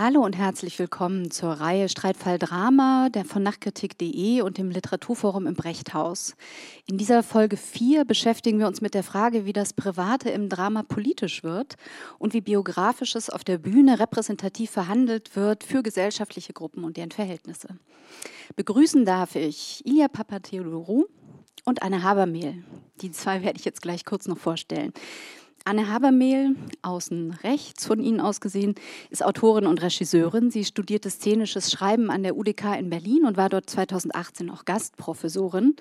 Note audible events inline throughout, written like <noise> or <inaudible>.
Hallo und herzlich willkommen zur Reihe Streitfall Drama der von Nachtkritik.de und dem Literaturforum im Brechthaus. In dieser Folge 4 beschäftigen wir uns mit der Frage, wie das Private im Drama politisch wird und wie Biografisches auf der Bühne repräsentativ verhandelt wird für gesellschaftliche Gruppen und deren Verhältnisse. Begrüßen darf ich Ilya Papatheodorou und Anne Habermehl. Die zwei werde ich jetzt gleich kurz noch vorstellen. Anne Habermehl, außen rechts von Ihnen aus gesehen, ist Autorin und Regisseurin. Sie studierte szenisches Schreiben an der UDK in Berlin und war dort 2018 auch Gastprofessorin.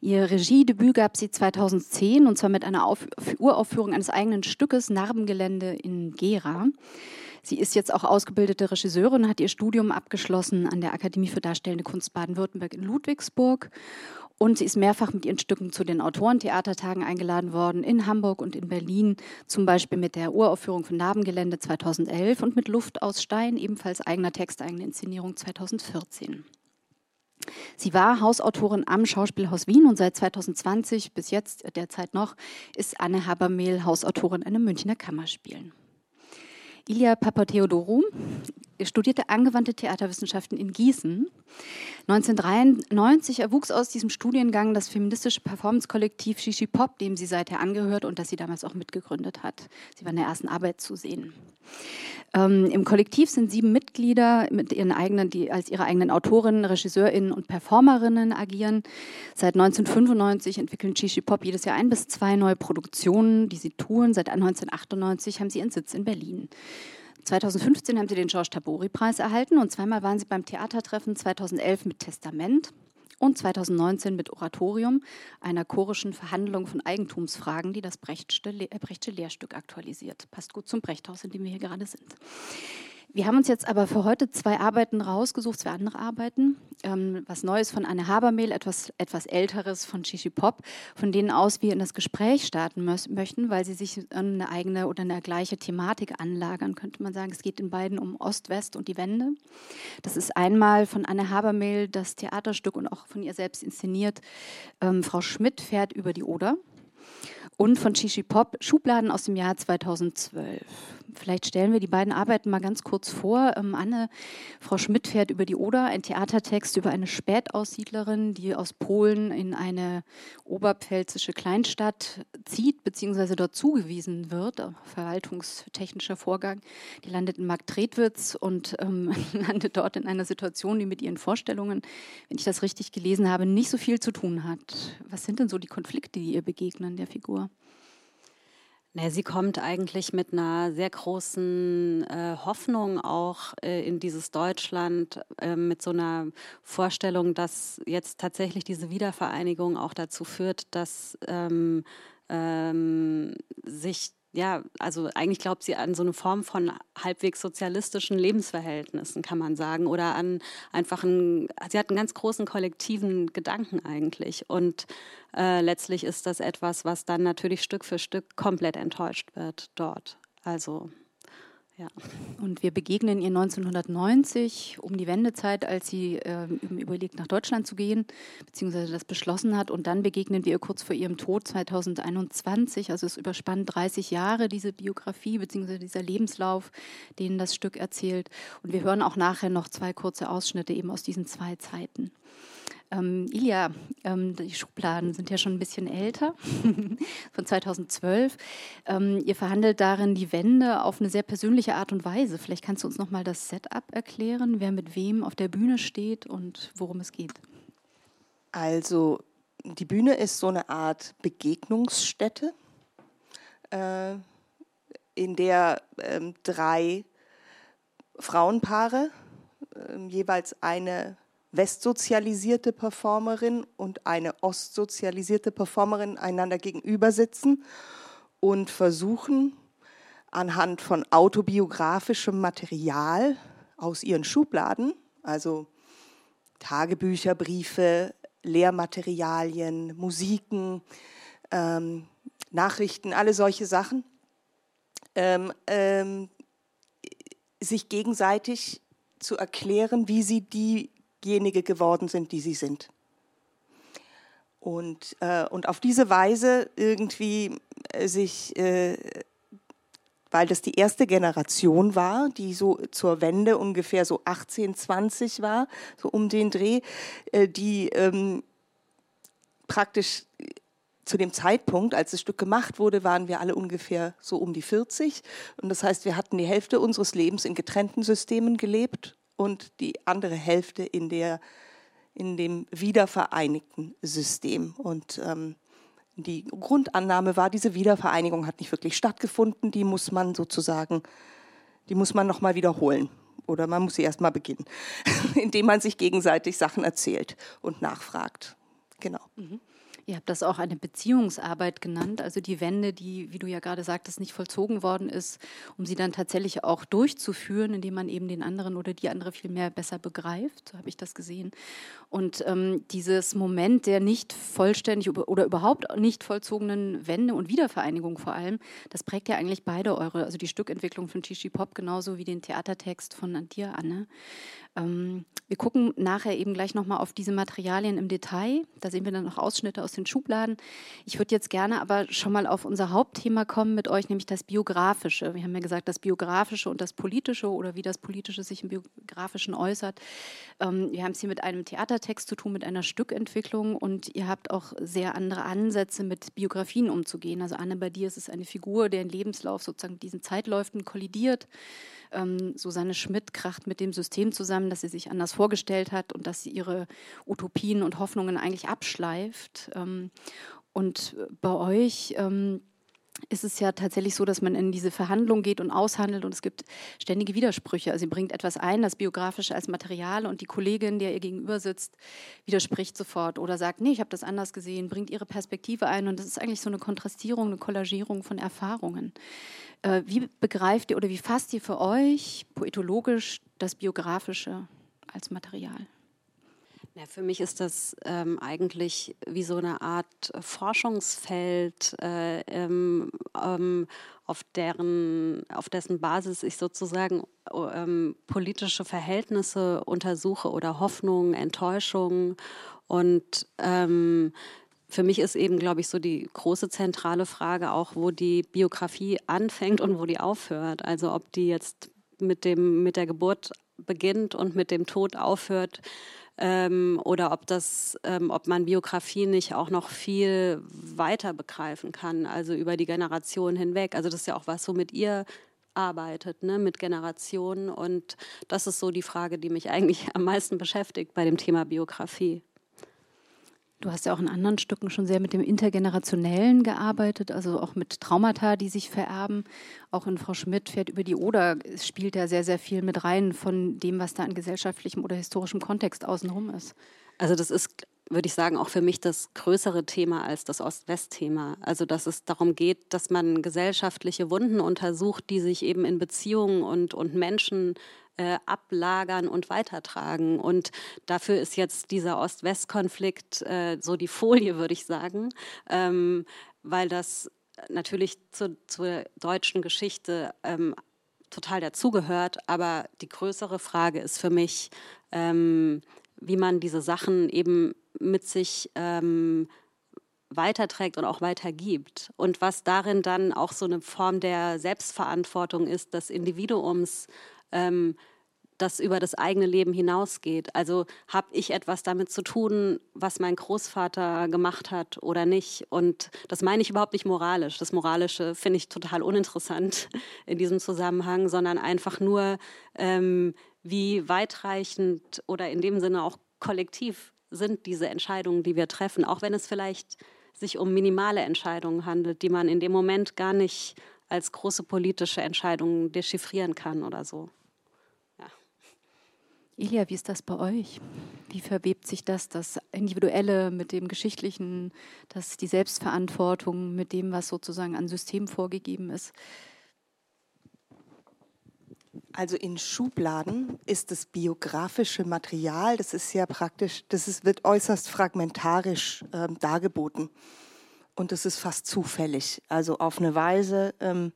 Ihr Regiedebüt gab sie 2010 und zwar mit einer Auf Uraufführung eines eigenen Stückes Narbengelände in Gera. Sie ist jetzt auch ausgebildete Regisseurin, und hat ihr Studium abgeschlossen an der Akademie für Darstellende Kunst Baden-Württemberg in Ludwigsburg und sie ist mehrfach mit ihren Stücken zu den Autorentheatertagen eingeladen worden, in Hamburg und in Berlin, zum Beispiel mit der Uraufführung von Narbengelände 2011 und mit Luft aus Stein, ebenfalls eigener Text, eigene Inszenierung 2014. Sie war Hausautorin am Schauspielhaus Wien und seit 2020 bis jetzt derzeit noch ist Anne Habermehl Hausautorin an den Münchner Kammerspielen. Ilya Papatheodorou studierte angewandte Theaterwissenschaften in Gießen. 1993 erwuchs aus diesem Studiengang das feministische Performance-Kollektiv Shishi Pop, dem sie seither angehört und das sie damals auch mitgegründet hat. Sie war in der ersten Arbeit zu sehen. Ähm, Im Kollektiv sind sieben Mitglieder mit ihren eigenen, die als ihre eigenen Autorinnen, Regisseurinnen und Performerinnen agieren. Seit 1995 entwickeln Shishi Pop jedes Jahr ein bis zwei neue Produktionen, die sie tun. Seit 1998 haben sie ihren Sitz in Berlin. 2015 haben sie den Georges Tabori-Preis erhalten und zweimal waren sie beim Theatertreffen 2011 mit Testament und 2019 mit Oratorium, einer chorischen Verhandlung von Eigentumsfragen, die das Brechtsche, Brechtsche Lehrstück aktualisiert. Passt gut zum Brechthaus, in dem wir hier gerade sind. Wir haben uns jetzt aber für heute zwei Arbeiten rausgesucht, zwei andere Arbeiten. Ähm, was Neues von Anne Habermehl, etwas, etwas Älteres von Shishi Pop, von denen aus wir in das Gespräch starten möchten, weil sie sich eine eigene oder eine gleiche Thematik anlagern, könnte man sagen. Es geht in beiden um Ost, West und die Wende. Das ist einmal von Anne Habermehl das Theaterstück und auch von ihr selbst inszeniert. Ähm, Frau Schmidt fährt über die Oder und von Shishi Pop Schubladen aus dem Jahr 2012. Vielleicht stellen wir die beiden Arbeiten mal ganz kurz vor. Ähm, Anne, Frau Schmidt fährt über die Oder, ein Theatertext über eine Spätaussiedlerin, die aus Polen in eine oberpfälzische Kleinstadt zieht, beziehungsweise dort zugewiesen wird. Verwaltungstechnischer Vorgang. Die landet in Marktredwitz und ähm, <laughs> landet dort in einer Situation, die mit ihren Vorstellungen, wenn ich das richtig gelesen habe, nicht so viel zu tun hat. Was sind denn so die Konflikte, die ihr begegnen, der Figur? Nee, sie kommt eigentlich mit einer sehr großen äh, Hoffnung auch äh, in dieses Deutschland, äh, mit so einer Vorstellung, dass jetzt tatsächlich diese Wiedervereinigung auch dazu führt, dass ähm, ähm, sich ja, also eigentlich glaubt sie an so eine Form von halbwegs sozialistischen Lebensverhältnissen, kann man sagen, oder an einfach einen, sie hat einen ganz großen kollektiven Gedanken eigentlich. Und äh, letztlich ist das etwas, was dann natürlich Stück für Stück komplett enttäuscht wird dort. Also ja. Und wir begegnen ihr 1990 um die Wendezeit, als sie äh, überlegt, nach Deutschland zu gehen, beziehungsweise das beschlossen hat. Und dann begegnen wir ihr kurz vor ihrem Tod 2021. Also es überspannt 30 Jahre, diese Biografie, beziehungsweise dieser Lebenslauf, den das Stück erzählt. Und wir hören auch nachher noch zwei kurze Ausschnitte eben aus diesen zwei Zeiten. Ähm, Ilja, ähm, die Schubladen sind ja schon ein bisschen älter, <laughs> von 2012. Ähm, ihr verhandelt darin die Wende auf eine sehr persönliche Art und Weise. Vielleicht kannst du uns noch mal das Setup erklären, wer mit wem auf der Bühne steht und worum es geht. Also die Bühne ist so eine Art Begegnungsstätte, äh, in der äh, drei Frauenpaare, äh, jeweils eine westsozialisierte Performerin und eine ostsozialisierte Performerin einander gegenüber sitzen und versuchen, anhand von autobiografischem Material aus ihren Schubladen, also Tagebücher, Briefe, Lehrmaterialien, Musiken, ähm, Nachrichten, alle solche Sachen, ähm, ähm, sich gegenseitig zu erklären, wie sie die diejenige geworden sind, die sie sind. Und, äh, und auf diese Weise irgendwie äh, sich äh, weil das die erste Generation war, die so zur Wende ungefähr so 18, 20 war, so um den Dreh, äh, die ähm, praktisch zu dem Zeitpunkt, als das Stück gemacht wurde, waren wir alle ungefähr so um die 40. Und das heißt, wir hatten die Hälfte unseres Lebens in getrennten Systemen gelebt und die andere Hälfte in, der, in dem wiedervereinigten System. Und ähm, die Grundannahme war, diese Wiedervereinigung hat nicht wirklich stattgefunden, die muss man sozusagen, die muss man nochmal wiederholen. Oder man muss sie erstmal beginnen, <laughs> indem man sich gegenseitig Sachen erzählt und nachfragt. Genau. Mhm. Ihr habt das auch eine Beziehungsarbeit genannt, also die Wende, die, wie du ja gerade sagtest, nicht vollzogen worden ist, um sie dann tatsächlich auch durchzuführen, indem man eben den anderen oder die andere viel mehr besser begreift. So habe ich das gesehen. Und ähm, dieses Moment der nicht vollständig oder überhaupt nicht vollzogenen Wende und Wiedervereinigung vor allem, das prägt ja eigentlich beide eure, also die Stückentwicklung von Chichi Pop genauso wie den Theatertext von dir, Anne. Ähm, wir gucken nachher eben gleich nochmal auf diese Materialien im Detail. Da sehen wir dann noch Ausschnitte aus den Schubladen. Ich würde jetzt gerne aber schon mal auf unser Hauptthema kommen mit euch, nämlich das Biografische. Wir haben ja gesagt, das Biografische und das Politische oder wie das Politische sich im Biografischen äußert. Ähm, wir haben es hier mit einem Theatertext zu tun, mit einer Stückentwicklung und ihr habt auch sehr andere Ansätze, mit Biografien umzugehen. Also Anne, bei dir ist es eine Figur, deren Lebenslauf sozusagen mit diesen Zeitläufen kollidiert. Ähm, Susanne Schmidt kracht mit dem System zusammen, das sie sich anders vorgestellt hat und dass sie ihre Utopien und Hoffnungen eigentlich abschleift. Ähm, und bei euch ähm, ist es ja tatsächlich so, dass man in diese Verhandlung geht und aushandelt und es gibt ständige Widersprüche. Also sie bringt etwas ein, das biografische als Material und die Kollegin, der ihr gegenüber sitzt, widerspricht sofort oder sagt, nee, ich habe das anders gesehen, bringt ihre Perspektive ein und das ist eigentlich so eine Kontrastierung, eine Kollagierung von Erfahrungen. Äh, wie begreift ihr oder wie fasst ihr für euch poetologisch das biografische als Material? Ja, für mich ist das ähm, eigentlich wie so eine Art Forschungsfeld, äh, ähm, ähm, auf, deren, auf dessen Basis ich sozusagen ähm, politische Verhältnisse untersuche oder Hoffnungen, Enttäuschungen. Und ähm, für mich ist eben, glaube ich, so die große zentrale Frage auch, wo die Biografie anfängt und wo die aufhört. Also ob die jetzt mit, dem, mit der Geburt beginnt und mit dem Tod aufhört ähm, oder ob das, ähm, ob man Biografie nicht auch noch viel weiter begreifen kann, also über die Generation hinweg. Also das ist ja auch was, womit ihr arbeitet, ne, mit Generationen. Und das ist so die Frage, die mich <laughs> eigentlich am meisten beschäftigt bei dem Thema Biografie. Du hast ja auch in anderen Stücken schon sehr mit dem Intergenerationellen gearbeitet, also auch mit Traumata, die sich vererben. Auch in Frau Schmidt fährt über die Oder spielt ja sehr, sehr viel mit rein von dem, was da in gesellschaftlichem oder historischem Kontext außenrum ist. Also das ist, würde ich sagen, auch für mich das größere Thema als das Ost-West-Thema. Also dass es darum geht, dass man gesellschaftliche Wunden untersucht, die sich eben in Beziehungen und, und Menschen äh, ablagern und weitertragen. Und dafür ist jetzt dieser Ost-West-Konflikt äh, so die Folie, würde ich sagen, ähm, weil das natürlich zu, zur deutschen Geschichte ähm, total dazugehört. Aber die größere Frage ist für mich, ähm, wie man diese Sachen eben mit sich ähm, weiterträgt und auch weitergibt. Und was darin dann auch so eine Form der Selbstverantwortung ist, des Individuums, ähm, das über das eigene Leben hinausgeht. Also habe ich etwas damit zu tun, was mein Großvater gemacht hat oder nicht. Und das meine ich überhaupt nicht moralisch. Das Moralische finde ich total uninteressant <laughs> in diesem Zusammenhang, sondern einfach nur, ähm, wie weitreichend oder in dem Sinne auch kollektiv sind diese Entscheidungen, die wir treffen, auch wenn es vielleicht sich um minimale Entscheidungen handelt, die man in dem Moment gar nicht als große politische Entscheidungen dechiffrieren kann oder so. Ilia, wie ist das bei euch? Wie verwebt sich das, das Individuelle mit dem Geschichtlichen, das die Selbstverantwortung mit dem, was sozusagen an System vorgegeben ist? Also in Schubladen ist das biografische Material, das ist ja praktisch, das ist, wird äußerst fragmentarisch äh, dargeboten. Und das ist fast zufällig. Also auf eine Weise, ähm,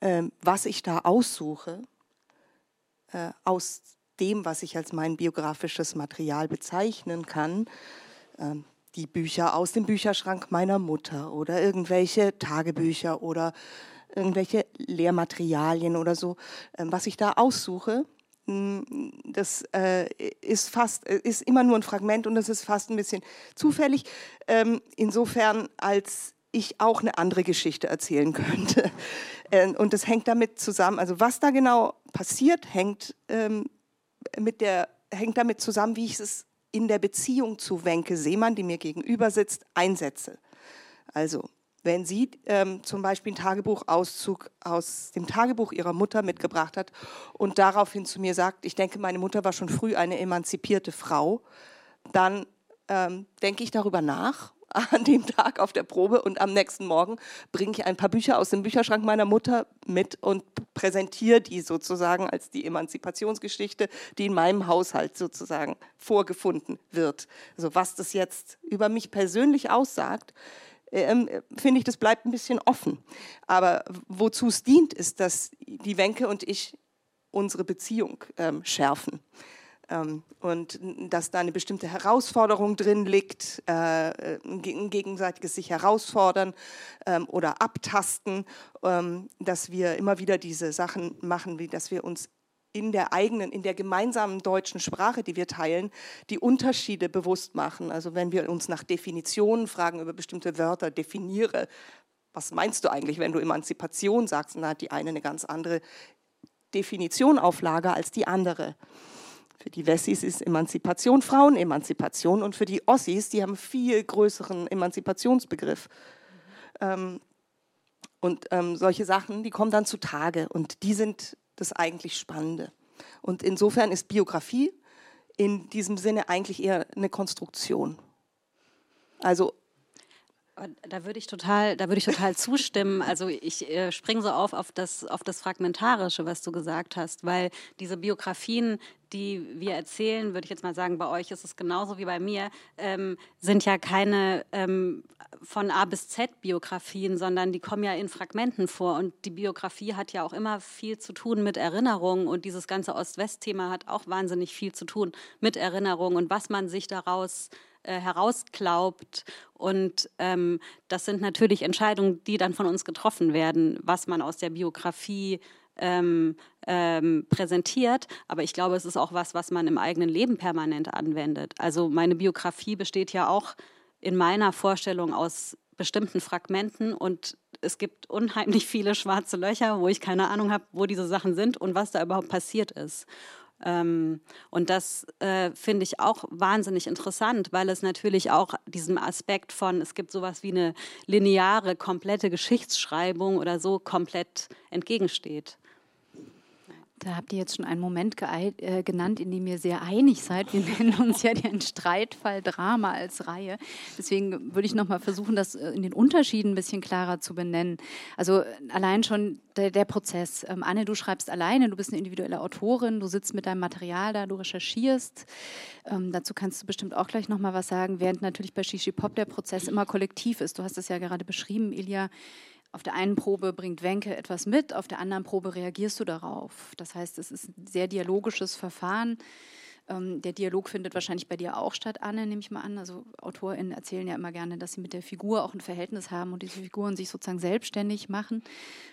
äh, was ich da aussuche, äh, aus dem, was ich als mein biografisches Material bezeichnen kann, ähm, die Bücher aus dem Bücherschrank meiner Mutter oder irgendwelche Tagebücher oder irgendwelche Lehrmaterialien oder so, ähm, was ich da aussuche. Mm, das äh, ist fast, äh, ist immer nur ein Fragment und das ist fast ein bisschen zufällig. Ähm, insofern, als ich auch eine andere Geschichte erzählen <laughs> könnte. Äh, und das hängt damit zusammen, also was da genau passiert, hängt, ähm, mit der, hängt damit zusammen, wie ich es in der Beziehung zu Wenke Seemann, die mir gegenüber sitzt, einsetze. Also wenn sie ähm, zum Beispiel einen Tagebuchauszug aus dem Tagebuch ihrer Mutter mitgebracht hat und daraufhin zu mir sagt, ich denke, meine Mutter war schon früh eine emanzipierte Frau, dann ähm, denke ich darüber nach <laughs> an dem Tag auf der Probe und am nächsten Morgen bringe ich ein paar Bücher aus dem Bücherschrank meiner Mutter mit und präsentiere die sozusagen als die Emanzipationsgeschichte, die in meinem Haushalt sozusagen vorgefunden wird. Also was das jetzt über mich persönlich aussagt, ähm, finde ich, das bleibt ein bisschen offen. Aber wozu es dient, ist, dass die Wenke und ich unsere Beziehung ähm, schärfen. Ähm, und dass da eine bestimmte Herausforderung drin liegt, äh, ein gegenseitiges sich herausfordern ähm, oder abtasten, ähm, dass wir immer wieder diese Sachen machen, wie dass wir uns in der eigenen, in der gemeinsamen deutschen Sprache, die wir teilen, die Unterschiede bewusst machen. Also wenn wir uns nach Definitionen fragen über bestimmte Wörter, definiere, was meinst du eigentlich, wenn du Emanzipation sagst? dann hat die eine eine ganz andere Definition auf Lager als die andere. Für die Wessis ist Emanzipation Frauenemanzipation und für die Ossis, die haben einen viel größeren Emanzipationsbegriff. Mhm. und ähm, solche Sachen, die kommen dann zutage und die sind das eigentlich Spannende. Und insofern ist Biografie in diesem Sinne eigentlich eher eine Konstruktion. Also da würde ich total, da würde ich total <laughs> zustimmen. Also ich äh, springe so auf auf das, auf das Fragmentarische, was du gesagt hast, weil diese Biografien, die wir erzählen, würde ich jetzt mal sagen, bei euch ist es genauso wie bei mir, ähm, sind ja keine ähm, von A bis Z Biografien, sondern die kommen ja in Fragmenten vor. Und die Biografie hat ja auch immer viel zu tun mit Erinnerungen. Und dieses ganze Ost-West-Thema hat auch wahnsinnig viel zu tun mit Erinnerungen und was man sich daraus äh, herausglaubt. Und ähm, das sind natürlich Entscheidungen, die dann von uns getroffen werden, was man aus der Biografie ähm, ähm, präsentiert. Aber ich glaube, es ist auch was, was man im eigenen Leben permanent anwendet. Also meine Biografie besteht ja auch in meiner Vorstellung aus bestimmten Fragmenten und es gibt unheimlich viele schwarze Löcher, wo ich keine Ahnung habe, wo diese Sachen sind und was da überhaupt passiert ist. Ähm, und das äh, finde ich auch wahnsinnig interessant, weil es natürlich auch diesem Aspekt von, es gibt sowas wie eine lineare, komplette Geschichtsschreibung oder so komplett entgegensteht. Da habt ihr jetzt schon einen Moment äh, genannt, in dem ihr sehr einig seid. Wir <laughs> nennen uns ja den Streitfall Drama als Reihe. Deswegen würde ich noch mal versuchen, das äh, in den Unterschieden ein bisschen klarer zu benennen. Also allein schon der, der Prozess. Ähm, Anne, du schreibst alleine, du bist eine individuelle Autorin, du sitzt mit deinem Material da, du recherchierst. Ähm, dazu kannst du bestimmt auch gleich noch mal was sagen, während natürlich bei Shishi Pop der Prozess immer kollektiv ist. Du hast es ja gerade beschrieben, Ilja auf der einen Probe bringt Wenke etwas mit, auf der anderen Probe reagierst du darauf. Das heißt, es ist ein sehr dialogisches Verfahren. Ähm, der Dialog findet wahrscheinlich bei dir auch statt, Anne, nehme ich mal an. Also AutorInnen erzählen ja immer gerne, dass sie mit der Figur auch ein Verhältnis haben und diese Figuren sich sozusagen selbstständig machen.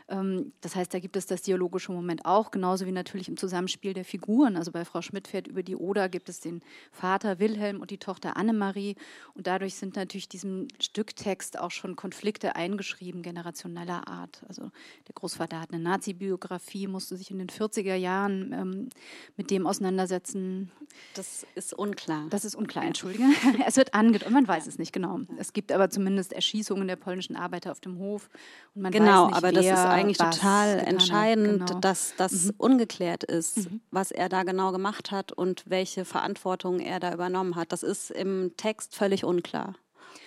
Ähm, das heißt, da gibt es das dialogische Moment auch, genauso wie natürlich im Zusammenspiel der Figuren. Also bei Frau Schmidt fährt über die Oder gibt es den Vater Wilhelm und die Tochter Annemarie. Und dadurch sind natürlich diesem Stücktext auch schon Konflikte eingeschrieben, generationeller Art. Also der Großvater hat eine Nazi-Biografie, musste sich in den 40er Jahren ähm, mit dem auseinandersetzen, das ist unklar. Das ist unklar, entschuldige. <laughs> es wird angedeutet, man weiß es nicht genau. Es gibt aber zumindest Erschießungen der polnischen Arbeiter auf dem Hof. genau, nicht, aber das ist eigentlich total entscheidend, genau. dass das mhm. ungeklärt ist, mhm. was er da genau gemacht hat und welche Verantwortung er da übernommen hat. Das ist im Text völlig unklar.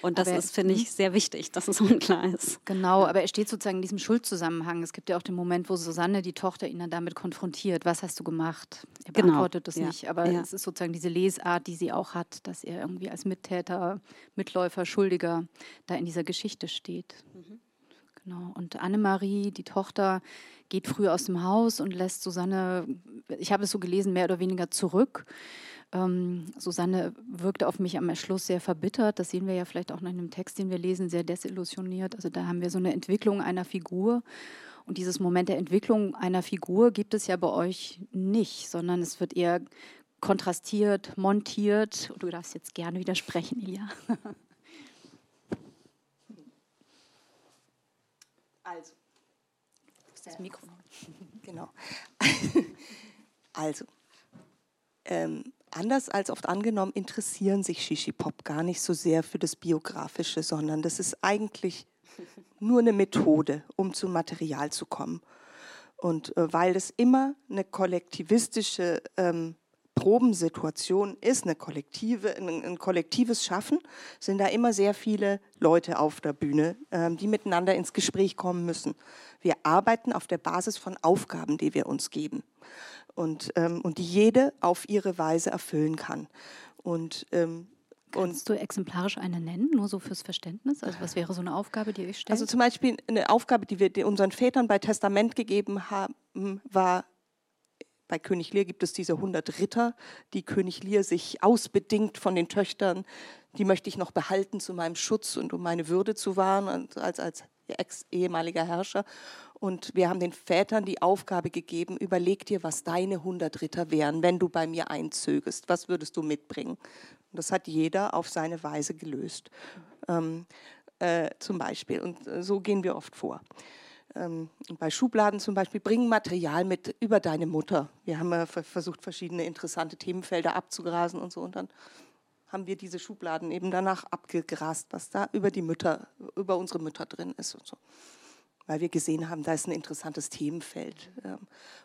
Und das aber ist, finde ich, mhm. sehr wichtig, dass es <laughs> unklar ist. Genau, aber er steht sozusagen in diesem Schuldzusammenhang. Es gibt ja auch den Moment, wo Susanne, die Tochter, ihn dann damit konfrontiert. Was hast du gemacht? Er genau. beantwortet das ja. nicht. Aber ja. es ist sozusagen diese Lesart, die sie auch hat, dass er irgendwie als Mittäter, Mitläufer, Schuldiger da in dieser Geschichte steht. Mhm. Genau. Und Annemarie, die Tochter, geht früh aus dem Haus und lässt Susanne, ich habe es so gelesen, mehr oder weniger zurück. Ähm, Susanne wirkte auf mich am Schluss sehr verbittert. Das sehen wir ja vielleicht auch noch in dem Text, den wir lesen, sehr desillusioniert. Also da haben wir so eine Entwicklung einer Figur. Und dieses Moment der Entwicklung einer Figur gibt es ja bei euch nicht, sondern es wird eher kontrastiert, montiert. Du darfst jetzt gerne widersprechen, Ilja. <laughs> Also. Das Mikro. <laughs> Genau. <laughs> Also, ähm, anders als oft angenommen, interessieren sich Shishi Pop gar nicht so sehr für das Biografische, sondern das ist eigentlich nur eine Methode, um zum Material zu kommen. Und äh, weil es immer eine kollektivistische ähm, Probensituation ist, eine kollektive, ein, ein, kollektives Schaffen, sind da immer sehr viele Leute auf der Bühne, ähm, die miteinander ins Gespräch kommen müssen. Wir arbeiten auf der Basis von Aufgaben, die wir uns geben und, ähm, und die jede auf ihre Weise erfüllen kann. Und ähm, Kannst du exemplarisch eine nennen, nur so fürs Verständnis? Also was wäre so eine Aufgabe, die ihr stellt? Also zum Beispiel eine Aufgabe, die wir unseren Vätern bei Testament gegeben haben, war, bei König Lear gibt es diese 100 Ritter, die König Lear sich ausbedingt von den Töchtern, die möchte ich noch behalten zu meinem Schutz und um meine Würde zu wahren, als, als ex-ehemaliger Herrscher. Und wir haben den Vätern die Aufgabe gegeben, überleg dir, was deine 100 Ritter wären, wenn du bei mir einzögest. Was würdest du mitbringen? Und das hat jeder auf seine Weise gelöst. Ähm, äh, zum Beispiel. Und äh, so gehen wir oft vor. Ähm, bei Schubladen zum Beispiel, bring Material mit über deine Mutter. Wir haben äh, versucht, verschiedene interessante Themenfelder abzugrasen und so. Und dann haben wir diese Schubladen eben danach abgegrast, was da über die Mütter, über unsere Mütter drin ist und so. Weil wir gesehen haben, da ist ein interessantes Themenfeld ähm,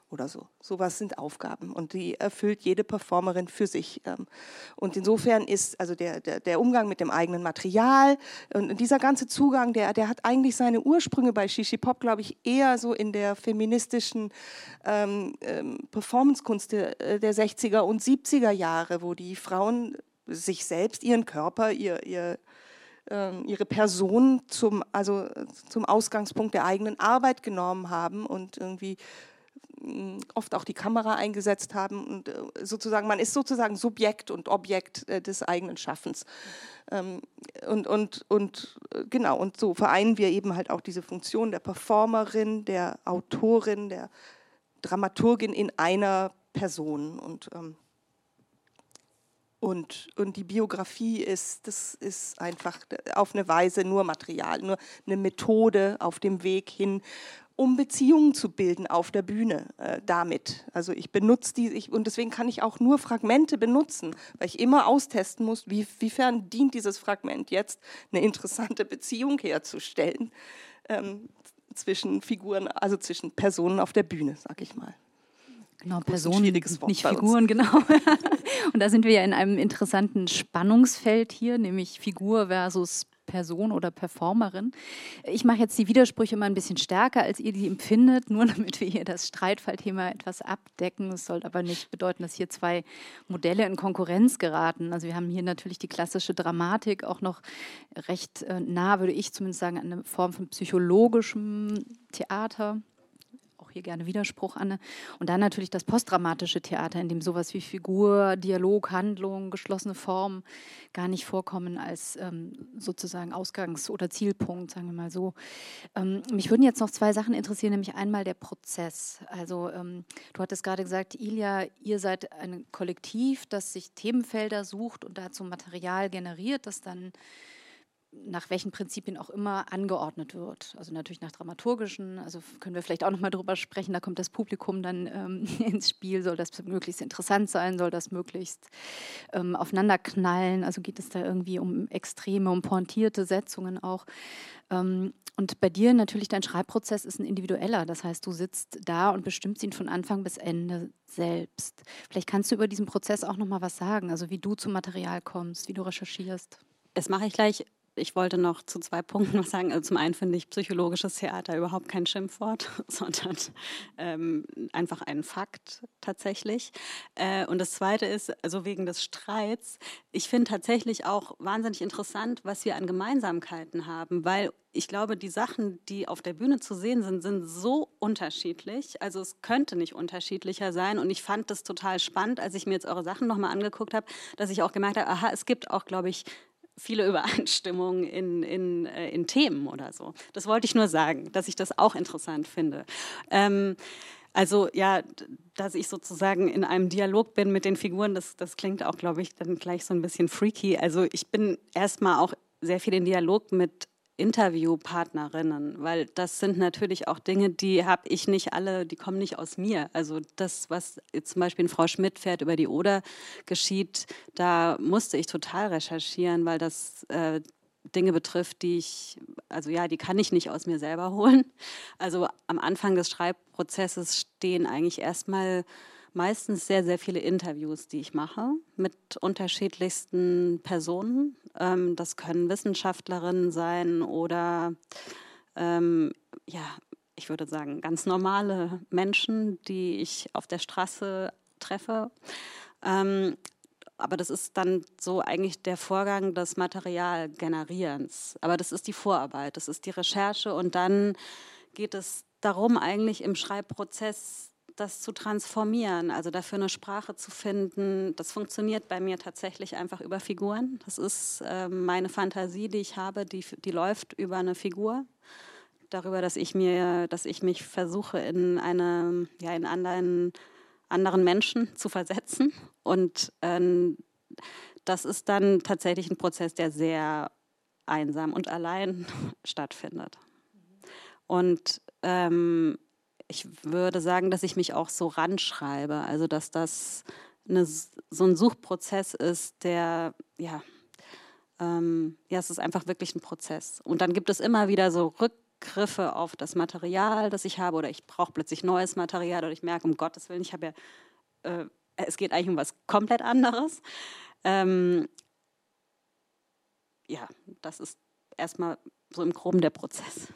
oder so. Sowas sind Aufgaben und die erfüllt jede Performerin für sich. Ähm. Und insofern ist also der, der, der, Umgang mit dem eigenen Material und dieser ganze Zugang, der, der hat eigentlich seine Ursprünge bei Shishi Pop, glaube ich, eher so in der feministischen ähm, ähm Performancekunst der, der 60er und 70er Jahre, wo die Frauen sich selbst, ihren Körper, ihr, ihr, ihre Person zum, also zum Ausgangspunkt der eigenen Arbeit genommen haben und irgendwie mm, oft auch die Kamera eingesetzt haben und äh, sozusagen man ist sozusagen Subjekt und Objekt äh, des eigenen Schaffens. Ähm, und und und äh, genau und so vereinen wir eben halt auch diese Funktion der Performerin, der Autorin, der Dramaturgin in einer Person. Und ähm, und, und die Biografie ist, das ist einfach auf eine Weise nur Material, nur eine Methode auf dem Weg hin, um Beziehungen zu bilden auf der Bühne äh, damit. Also ich benutze die ich, und deswegen kann ich auch nur Fragmente benutzen, weil ich immer austesten muss, wie, wiefern dient dieses Fragment jetzt, eine interessante Beziehung herzustellen ähm, zwischen Figuren, also zwischen Personen auf der Bühne, sag ich mal. Genau, Personen, nicht Figuren, genau. <laughs> Und da sind wir ja in einem interessanten Spannungsfeld hier, nämlich Figur versus Person oder Performerin. Ich mache jetzt die Widersprüche mal ein bisschen stärker, als ihr die empfindet, nur damit wir hier das Streitfallthema etwas abdecken. Es soll aber nicht bedeuten, dass hier zwei Modelle in Konkurrenz geraten. Also wir haben hier natürlich die klassische Dramatik auch noch recht äh, nah, würde ich zumindest sagen, eine Form von psychologischem Theater auch hier gerne Widerspruch, Anne. Und dann natürlich das postdramatische Theater, in dem sowas wie Figur, Dialog, Handlung, geschlossene Form gar nicht vorkommen als ähm, sozusagen Ausgangs- oder Zielpunkt, sagen wir mal so. Ähm, mich würden jetzt noch zwei Sachen interessieren, nämlich einmal der Prozess. Also ähm, du hattest gerade gesagt, Ilja, ihr seid ein Kollektiv, das sich Themenfelder sucht und dazu Material generiert, das dann nach welchen Prinzipien auch immer angeordnet wird. Also natürlich nach dramaturgischen, also können wir vielleicht auch nochmal drüber sprechen, da kommt das Publikum dann ähm, <laughs> ins Spiel, soll das möglichst interessant sein, soll das möglichst ähm, aufeinanderknallen, also geht es da irgendwie um extreme, um pointierte Setzungen auch. Ähm, und bei dir natürlich, dein Schreibprozess ist ein individueller, das heißt, du sitzt da und bestimmst ihn von Anfang bis Ende selbst. Vielleicht kannst du über diesen Prozess auch nochmal was sagen, also wie du zum Material kommst, wie du recherchierst. Das mache ich gleich ich wollte noch zu zwei Punkten was sagen. Also zum einen finde ich psychologisches Theater überhaupt kein Schimpfwort, <laughs> sondern ähm, einfach ein Fakt tatsächlich. Äh, und das zweite ist, also wegen des Streits, ich finde tatsächlich auch wahnsinnig interessant, was wir an Gemeinsamkeiten haben, weil ich glaube, die Sachen, die auf der Bühne zu sehen sind, sind so unterschiedlich. Also es könnte nicht unterschiedlicher sein. Und ich fand das total spannend, als ich mir jetzt eure Sachen nochmal angeguckt habe, dass ich auch gemerkt habe, aha, es gibt auch, glaube ich, viele <laughs> Übereinstimmungen in, in, äh, in Themen oder so. Das wollte ich nur sagen, dass ich das auch interessant finde. Ähm, also ja, dass ich sozusagen in einem Dialog bin mit den Figuren, das, das klingt auch, glaube ich, dann gleich so ein bisschen freaky. Also ich bin erstmal auch sehr viel in Dialog mit Interviewpartnerinnen, weil das sind natürlich auch Dinge, die habe ich nicht alle, die kommen nicht aus mir. Also das, was zum Beispiel in Frau Schmidt fährt über die Oder geschieht, da musste ich total recherchieren, weil das äh, Dinge betrifft, die ich, also ja, die kann ich nicht aus mir selber holen. Also am Anfang des Schreibprozesses stehen eigentlich erstmal meistens sehr, sehr viele Interviews, die ich mache mit unterschiedlichsten Personen. Ähm, das können Wissenschaftlerinnen sein oder ähm, ja, ich würde sagen, ganz normale Menschen, die ich auf der Straße treffe. Ähm, aber das ist dann so eigentlich der Vorgang des Materialgenerierens. Aber das ist die Vorarbeit, das ist die Recherche und dann geht es darum, eigentlich im Schreibprozess das zu transformieren, also dafür eine Sprache zu finden. Das funktioniert bei mir tatsächlich einfach über Figuren. Das ist äh, meine Fantasie, die ich habe, die, die läuft über eine Figur. Darüber, dass ich mir, dass ich mich versuche, in eine, ja, in anderen anderen Menschen zu versetzen. Und ähm, das ist dann tatsächlich ein Prozess, der sehr einsam und allein <laughs> stattfindet. Und ähm, ich würde sagen, dass ich mich auch so ranschreibe, also dass das eine, so ein Suchprozess ist, der, ja, ähm, ja, es ist einfach wirklich ein Prozess. Und dann gibt es immer wieder so Rück Griffe auf das Material, das ich habe, oder ich brauche plötzlich neues Material, oder ich merke, um Gottes Willen, ich habe ja, äh, es geht eigentlich um was komplett anderes. Ähm, ja, das ist erstmal so im Groben der Prozess.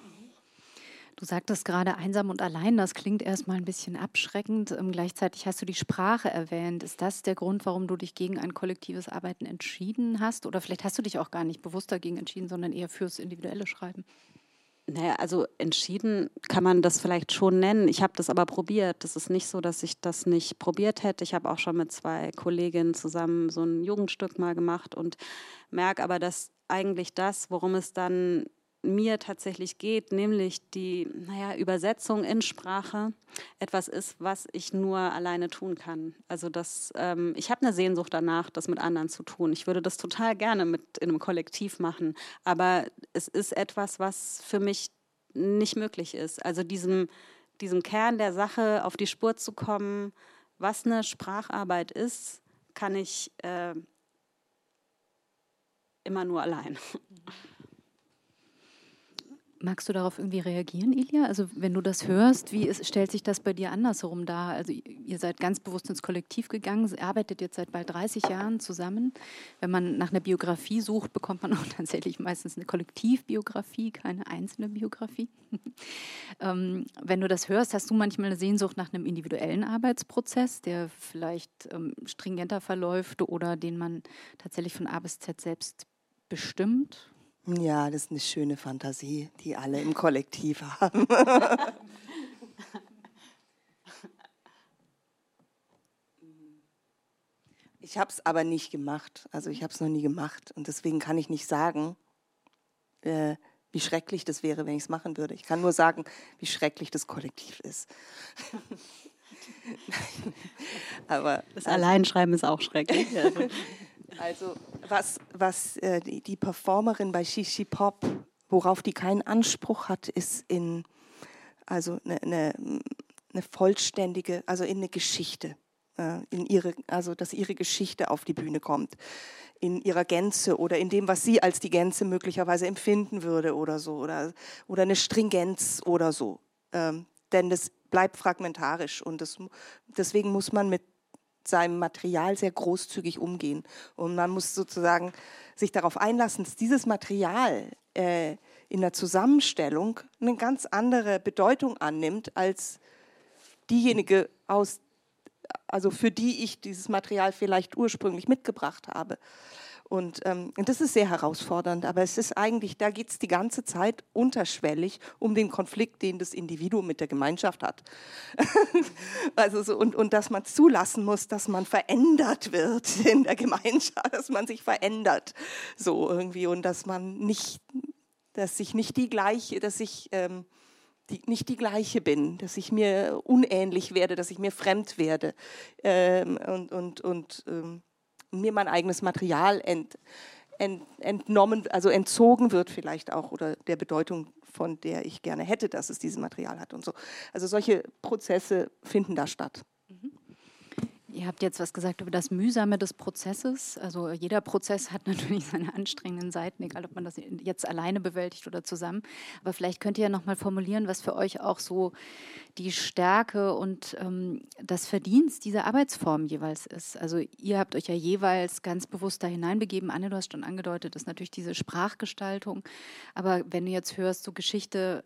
Du sagtest gerade einsam und allein, das klingt erstmal ein bisschen abschreckend. Ähm, gleichzeitig hast du die Sprache erwähnt. Ist das der Grund, warum du dich gegen ein kollektives Arbeiten entschieden hast? Oder vielleicht hast du dich auch gar nicht bewusst dagegen entschieden, sondern eher fürs individuelle Schreiben? Naja, also entschieden kann man das vielleicht schon nennen. Ich habe das aber probiert. Das ist nicht so, dass ich das nicht probiert hätte. Ich habe auch schon mit zwei Kolleginnen zusammen so ein Jugendstück mal gemacht und merke aber, dass eigentlich das, worum es dann mir tatsächlich geht, nämlich die naja, Übersetzung in Sprache, etwas ist, was ich nur alleine tun kann. Also das, ähm, ich habe eine Sehnsucht danach, das mit anderen zu tun. Ich würde das total gerne mit in einem Kollektiv machen, aber es ist etwas, was für mich nicht möglich ist. Also diesem, diesem Kern der Sache auf die Spur zu kommen, was eine Spracharbeit ist, kann ich äh, immer nur allein. Magst du darauf irgendwie reagieren, Ilja? Also wenn du das hörst, wie ist, stellt sich das bei dir andersherum dar? Also ihr seid ganz bewusst ins Kollektiv gegangen, arbeitet jetzt seit bald 30 Jahren zusammen. Wenn man nach einer Biografie sucht, bekommt man <laughs> auch tatsächlich meistens eine Kollektivbiografie, keine einzelne Biografie. <laughs> ähm, wenn du das hörst, hast du manchmal eine Sehnsucht nach einem individuellen Arbeitsprozess, der vielleicht ähm, stringenter verläuft oder den man tatsächlich von A bis Z selbst bestimmt? Ja, das ist eine schöne Fantasie, die alle im Kollektiv <laughs> haben. ich habe es aber nicht gemacht. Also ich habe es noch nie gemacht. Und deswegen kann ich nicht sagen, äh, wie schrecklich das wäre, wenn ich es machen würde. Ich kann nur sagen, wie schrecklich das Kollektiv ist. aber <laughs> das Alleinschreiben ist auch schrecklich. <laughs> Also was, was äh, die, die, Performerin bei Shishi Pop, worauf die keinen Anspruch hat, ist in also eine, eine, eine vollständige, also in eine Geschichte, äh, in ihre, also dass ihre Geschichte auf die Bühne kommt, in ihrer Gänze oder in dem, was sie als die Gänze möglicherweise empfinden würde oder so oder oder eine Stringenz oder so, ähm, denn das bleibt fragmentarisch und das, deswegen muss man mit seinem Material sehr großzügig umgehen. Und man muss sozusagen sich darauf einlassen, dass dieses Material äh, in der Zusammenstellung eine ganz andere Bedeutung annimmt als diejenige aus, also für die ich dieses Material vielleicht ursprünglich mitgebracht habe. Und, ähm, das ist sehr herausfordernd, aber es ist eigentlich, da geht es die ganze Zeit unterschwellig um den Konflikt, den das Individuum mit der Gemeinschaft hat. <laughs> also so, und, und dass man zulassen muss, dass man verändert wird <laughs> in der Gemeinschaft, dass man sich verändert. So irgendwie und dass man nicht, dass ich nicht die gleiche, dass ich ähm, die, nicht die gleiche bin, dass ich mir unähnlich werde, dass ich mir fremd werde ähm, und, und, und ähm, mir mein eigenes Material ent, ent, entnommen, also entzogen wird vielleicht auch oder der Bedeutung, von der ich gerne hätte, dass es dieses Material hat und so. Also solche Prozesse finden da statt. Ihr habt jetzt was gesagt über das Mühsame des Prozesses. Also jeder Prozess hat <laughs> natürlich seine anstrengenden Seiten, egal ob man das jetzt alleine bewältigt oder zusammen. Aber vielleicht könnt ihr ja nochmal formulieren, was für euch auch so die Stärke und ähm, das Verdienst dieser Arbeitsform jeweils ist. Also ihr habt euch ja jeweils ganz bewusst da hineinbegeben. Anne, du hast schon angedeutet, ist natürlich diese Sprachgestaltung. Aber wenn du jetzt hörst, so Geschichte,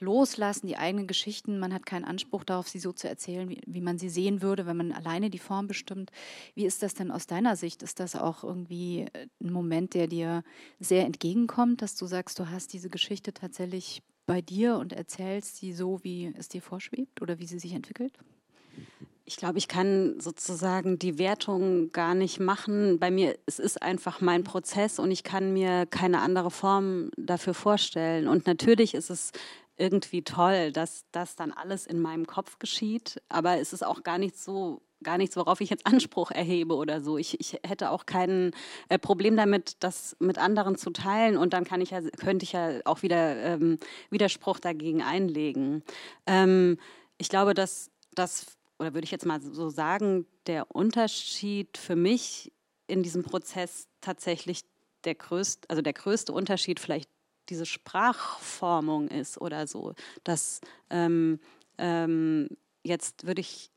loslassen, die eigenen Geschichten. Man hat keinen Anspruch darauf, sie so zu erzählen, wie, wie, man sie sehen würde, wenn man alleine die Form bestimmt. Wie ist das denn aus deiner Sicht? Ist das auch irgendwie äh, ein Moment, der dir sehr entgegenkommt, dass du sagst, du hast diese Geschichte tatsächlich bei dir und erzählst sie so, wie es dir vorschwebt oder wie sie sich entwickelt? Ich glaube, ich kann sozusagen die Wertung gar nicht machen. Bei mir, es ist einfach mein Prozess und ich kann mir keine andere Form dafür vorstellen. Und natürlich ist es irgendwie toll, dass das dann alles in meinem Kopf geschieht. Aber es ist auch gar nicht so gar nichts, worauf ich jetzt Anspruch erhebe oder so. Ich, ich hätte auch kein äh, Problem damit, das mit anderen zu teilen und dann kann ich ja, könnte ich ja auch wieder ähm, Widerspruch dagegen einlegen. Ähm, ich glaube, dass das, oder würde ich jetzt mal so sagen, der Unterschied für mich in diesem Prozess tatsächlich der größte, also der größte Unterschied vielleicht diese Sprachformung ist oder so. Dass ähm, ähm, jetzt würde ich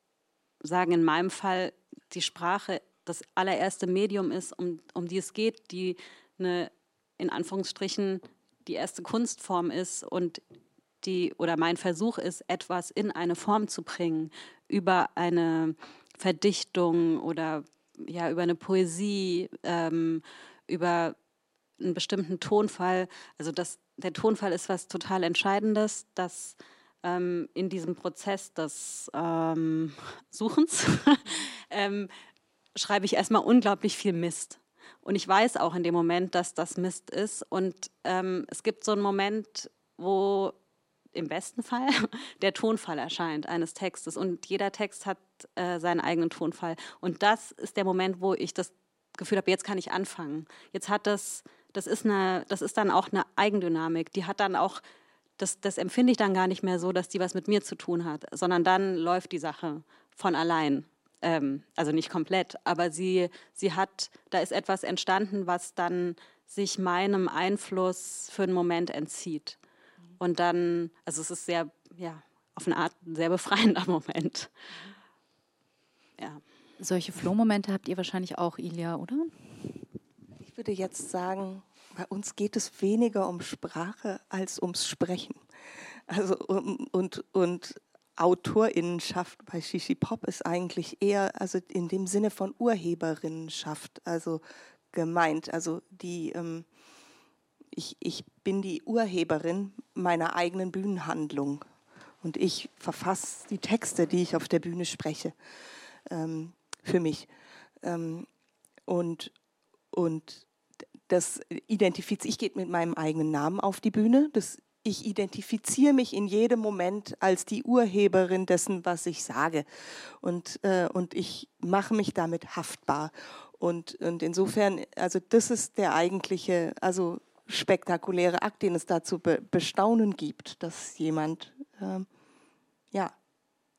sagen, in meinem Fall die Sprache das allererste Medium ist, um, um die es geht, die eine, in Anführungsstrichen, die erste Kunstform ist und die, oder mein Versuch ist, etwas in eine Form zu bringen, über eine Verdichtung oder ja, über eine Poesie, ähm, über einen bestimmten Tonfall, also das, der Tonfall ist was total Entscheidendes, dass ähm, in diesem Prozess des ähm, Suchens <laughs> ähm, schreibe ich erstmal unglaublich viel Mist. Und ich weiß auch in dem Moment, dass das Mist ist. Und ähm, es gibt so einen Moment, wo im besten Fall <laughs> der Tonfall erscheint eines Textes. Und jeder Text hat äh, seinen eigenen Tonfall. Und das ist der Moment, wo ich das Gefühl habe, jetzt kann ich anfangen. Jetzt hat das das ist, eine, das ist dann auch eine Eigendynamik. Die hat dann auch, das, das empfinde ich dann gar nicht mehr so, dass die was mit mir zu tun hat, sondern dann läuft die Sache von allein. Ähm, also nicht komplett, aber sie, sie hat, da ist etwas entstanden, was dann sich meinem Einfluss für einen Moment entzieht. Und dann, also es ist sehr, ja, auf eine Art ein sehr befreiender <laughs> Moment. Ja. Solche Flow-Momente habt ihr wahrscheinlich auch, Ilja, oder? Würde jetzt sagen, bei uns geht es weniger um Sprache als ums Sprechen. Also um, und, und Autorinnenschaft bei Shishi Pop ist eigentlich eher also in dem Sinne von Urheberinnenschaft also gemeint. Also die ähm, ich, ich bin die Urheberin meiner eigenen Bühnenhandlung und ich verfasse die Texte, die ich auf der Bühne spreche, ähm, für mich. Ähm, und, und das identifiziere ich gehe mit meinem eigenen Namen auf die Bühne. Das, ich identifiziere mich in jedem Moment als die Urheberin dessen, was ich sage. Und, äh, und ich mache mich damit haftbar. Und, und insofern, also das ist der eigentliche, also spektakuläre Akt, den es da zu be bestaunen gibt, dass jemand, äh, ja,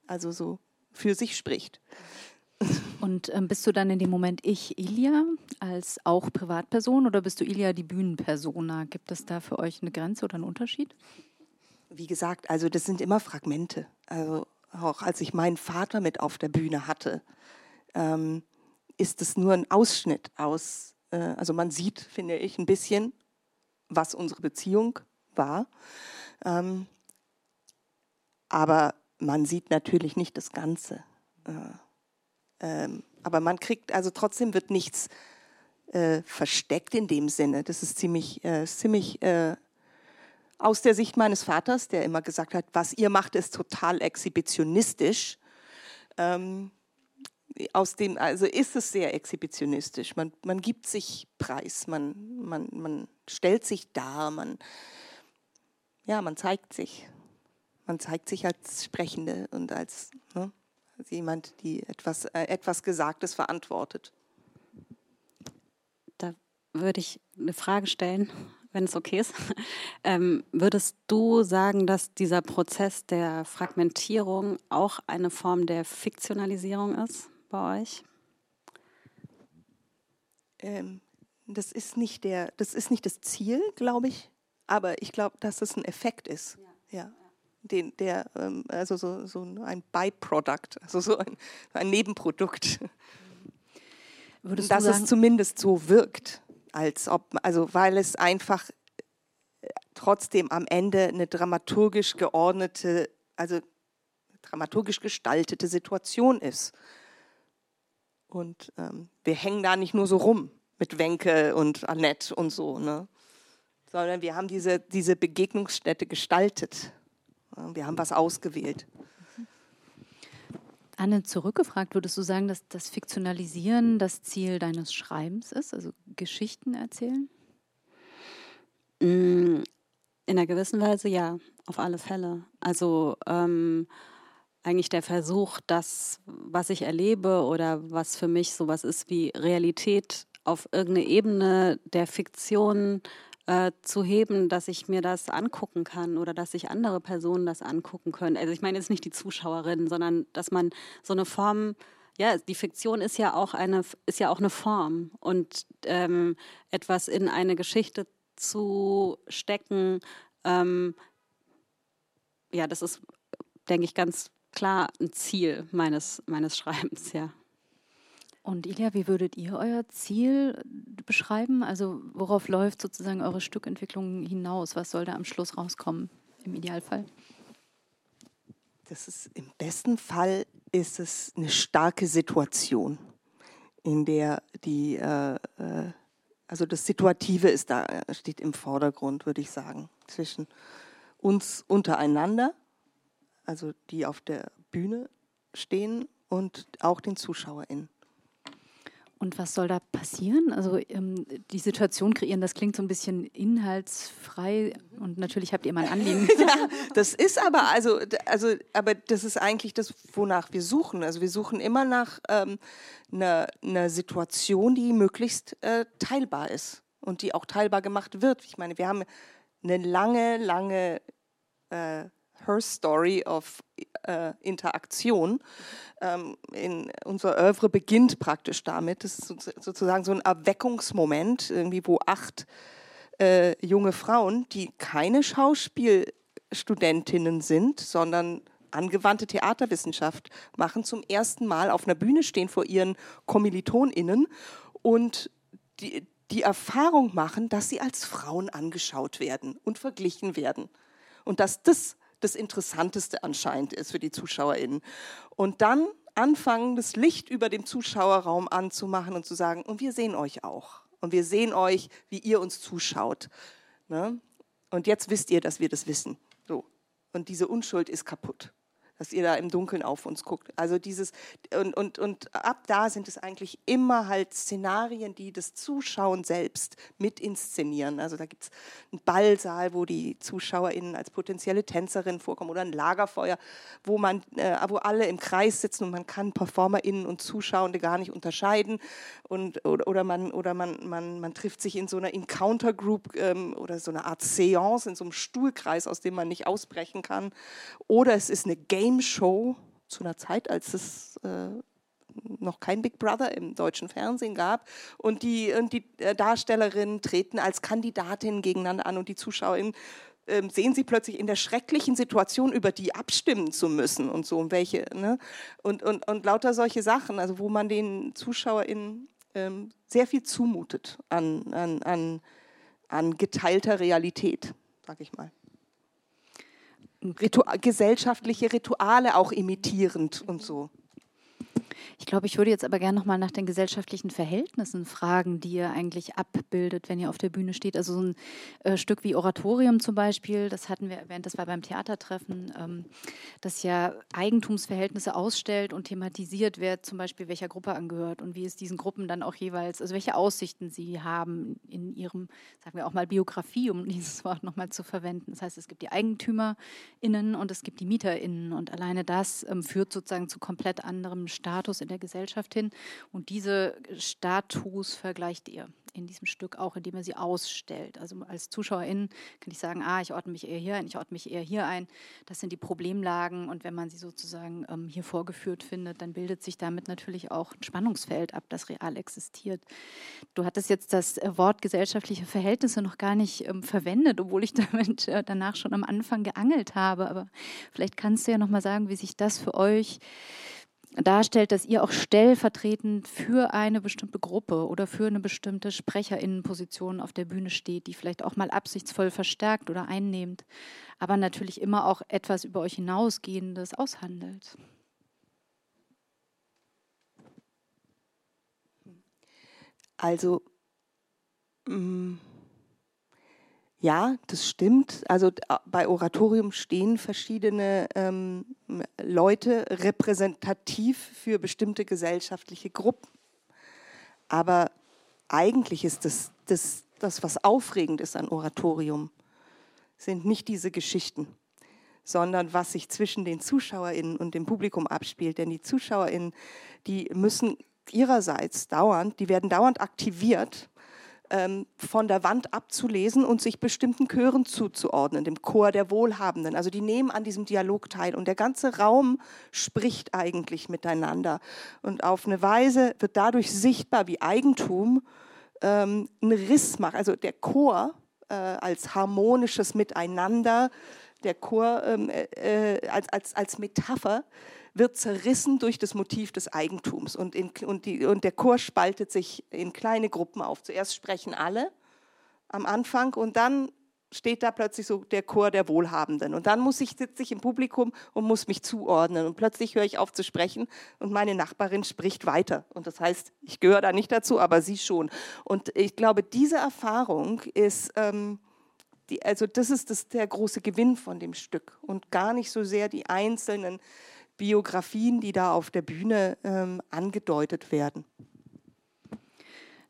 also so für sich spricht. Und ähm, bist du dann in dem Moment ich, Ilja, als auch Privatperson oder bist du Ilja die Bühnenpersona? Gibt es da für euch eine Grenze oder einen Unterschied? Wie gesagt, also das sind immer Fragmente. Also auch als ich meinen Vater mit auf der Bühne hatte, ähm, ist es nur ein Ausschnitt aus, äh, also man sieht, finde ich, ein bisschen, was unsere Beziehung war. Ähm, aber man sieht natürlich nicht das Ganze. Äh, ähm, aber man kriegt, also trotzdem wird nichts äh, versteckt in dem Sinne. Das ist ziemlich, äh, ziemlich äh, aus der Sicht meines Vaters, der immer gesagt hat, was ihr macht, ist total exhibitionistisch. Ähm, aus dem, also ist es sehr exhibitionistisch. Man, man gibt sich preis, man, man, man stellt sich dar, man, ja, man zeigt sich. Man zeigt sich als Sprechende und als, ne, jemand, die etwas, äh, etwas Gesagtes verantwortet. Da würde ich eine Frage stellen, wenn es okay ist. <laughs> Ähm, würdest du sagen, dass dieser Prozess der Fragmentierung auch eine Form der Fiktionalisierung ist? bei euch? Ähm, das, ist nicht der, das ist nicht das Ziel, glaube ich, aber ich glaube, dass es ein Effekt ist. Ja. ja. Den, der, ähm, also so, so ein Byproduct, also so ein, ein Nebenprodukt. Würdest dass sagen, es zumindest so wirkt, als ob, also weil es einfach äh, trotzdem am Ende eine dramaturgisch geordnete, also dramaturgisch gestaltete Situation ist. Und ähm, wir hängen da nicht nur so rum mit Wenke und Annette und so, ne? sondern wir haben diese, diese Begegnungsstätte gestaltet. Wir haben was ausgewählt. Anne, zurückgefragt, würdest du sagen, dass das Fiktionalisieren das Ziel deines Schreibens ist, also Geschichten erzählen? Mm, in einer gewissen Weise ja, auf alle Fälle. Also ähm, eigentlich der Versuch, das, was ich erlebe oder was für mich sowas ist wie Realität auf irgendeine Ebene der Fiktion äh, zu heben, dass ich mir das angucken kann oder dass sich andere Personen das angucken können. Also ich meine jetzt nicht die Zuschauerinnen, sondern dass man so eine Form ja, die Fiktion ist ja auch eine, ist ja auch eine Form und ähm, etwas in eine Geschichte zu stecken, ähm, ja, das ist, denke ich, ganz klar ein Ziel meines, meines Schreibens, ja. Und Ilja, wie würdet ihr euer Ziel beschreiben? Also worauf läuft sozusagen eure Stückentwicklung hinaus? Was soll da am Schluss rauskommen im Idealfall? Das ist im besten Fall ist es eine starke Situation, in der die äh, äh also das Situative ist da steht im Vordergrund, würde ich sagen, zwischen uns untereinander also die auf der Bühne stehen und auch den ZuschauerInnen. Und was soll da passieren? Also ähm, die Situation kreieren, das klingt so ein bisschen inhaltsfrei und natürlich habt ihr mal ein Anliegen. <laughs> ja, das ist aber also, also, aber das ist eigentlich das, wonach wir suchen. Also wir suchen immer nach ähm, einer, einer Situation, die möglichst äh, teilbar ist und die auch teilbar gemacht wird. Ich meine, wir haben eine lange, lange äh, Her Story of äh, Interaktion. Ähm, in unser Oeuvre beginnt praktisch damit. Das ist sozusagen so ein Erweckungsmoment, irgendwie, wo acht äh, junge Frauen, die keine Schauspielstudentinnen sind, sondern angewandte Theaterwissenschaft machen, zum ersten Mal auf einer Bühne stehen vor ihren KommilitonInnen und die, die Erfahrung machen, dass sie als Frauen angeschaut werden und verglichen werden. Und dass das das Interessanteste anscheinend ist für die ZuschauerInnen. Und dann anfangen, das Licht über dem Zuschauerraum anzumachen und zu sagen, und wir sehen euch auch. Und wir sehen euch, wie ihr uns zuschaut. Ne? Und jetzt wisst ihr, dass wir das wissen. So. Und diese Unschuld ist kaputt dass ihr da im Dunkeln auf uns guckt. Also dieses, und, und, und ab da sind es eigentlich immer halt Szenarien, die das Zuschauen selbst mit inszenieren. Also da gibt es einen Ballsaal, wo die ZuschauerInnen als potenzielle Tänzerin vorkommen oder ein Lagerfeuer, wo man, äh, wo alle im Kreis sitzen und man kann PerformerInnen und Zuschauende gar nicht unterscheiden. Und, oder, oder man, oder man, man, man trifft sich in so einer Encounter Group ähm, oder so einer Art Seance, in so einem Stuhlkreis, aus dem man nicht ausbrechen kann. Oder es ist eine Game Game Show zu einer Zeit, als es äh, noch kein Big Brother im deutschen Fernsehen gab. Und die, und die äh, Darstellerinnen treten als Kandidatinnen gegeneinander an und die ZuschauerInnen äh, sehen sie plötzlich in der schrecklichen Situation, über die abstimmen zu müssen und so. Und, welche, ne? und, und, und lauter solche Sachen, also wo man den ZuschauerInnen ähm, sehr viel zumutet an, an, an, an geteilter Realität, sag ich mal. Ritu gesellschaftliche Rituale auch imitierend und so. Ich glaube, ich würde jetzt aber gerne nochmal nach den gesellschaftlichen Verhältnissen fragen, die ihr eigentlich abbildet, wenn ihr auf der Bühne steht. Also so ein äh, Stück wie Oratorium zum Beispiel, das hatten wir erwähnt, das war beim Theatertreffen, ähm, das ja Eigentumsverhältnisse ausstellt und thematisiert, wer zum Beispiel welcher Gruppe angehört und wie es diesen Gruppen dann auch jeweils, also welche Aussichten sie haben in ihrem, sagen wir auch mal Biografie, um <laughs> dieses Wort nochmal zu verwenden. Das heißt, es gibt die EigentümerInnen und es gibt die MieterInnen und alleine das ähm, führt sozusagen zu komplett anderem Status in der Gesellschaft hin. Und diese Status vergleicht ihr in diesem Stück auch, indem er sie ausstellt. Also als Zuschauerin kann ich sagen, ah, ich ordne mich eher hier ein, ich ordne mich eher hier ein. Das sind die Problemlagen. Und wenn man sie sozusagen ähm, hier vorgeführt findet, dann bildet sich damit natürlich auch ein Spannungsfeld ab, das real existiert. Du hattest jetzt das äh, Wort gesellschaftliche Verhältnisse noch gar nicht ähm, verwendet, obwohl ich <laughs> damit äh, danach schon am Anfang geangelt habe. Aber vielleicht kannst du ja noch mal sagen, wie sich das für euch darstellt, dass ihr auch stellvertretend für eine bestimmte Gruppe oder für eine bestimmte Sprecherinnenposition auf der Bühne steht, die vielleicht auch mal absichtsvoll verstärkt oder einnehmt, aber natürlich immer auch etwas über euch hinausgehendes aushandelt. Also mh, mm, ja, das stimmt. Also bei Oratorium stehen verschiedene ähm, Leute repräsentativ für bestimmte gesellschaftliche Gruppen. Aber eigentlich ist das, das, das, was aufregend ist an Oratorium, sind nicht diese Geschichten, sondern was sich zwischen den ZuschauerInnen und dem Publikum abspielt. Denn die ZuschauerInnen, die müssen ihrerseits dauernd, die werden dauernd aktiviert ähm, von der Wand abzulesen und sich bestimmten Chören zuzuordnen, dem Chor der Wohlhabenden. Also die nehmen an diesem Dialog teil und der ganze Raum spricht eigentlich miteinander. Und auf eine Weise wird dadurch sichtbar, wie Eigentum ähm, einen Riss macht. Also der Chor äh, als harmonisches Miteinander, der Chor ähm, äh, äh als, als, als Metapher wird zerrissen durch das Motiv des Eigentums. Und, in, und, die, und der Chor spaltet sich in kleine Gruppen auf. Zuerst sprechen alle am Anfang und dann steht da plötzlich so der Chor der Wohlhabenden. Und dann muss ich, sitze ich im Publikum und muss mich zuordnen. Und plötzlich höre ich auf zu sprechen und meine Nachbarin spricht weiter. Und das heißt, ich gehöre da nicht dazu, aber sie schon. Und ich glaube, diese Erfahrung ist, ähm, die, also das ist das, der große Gewinn von dem Stück und gar nicht so sehr die einzelnen Biografien, die da auf der Bühne ähm, angedeutet werden.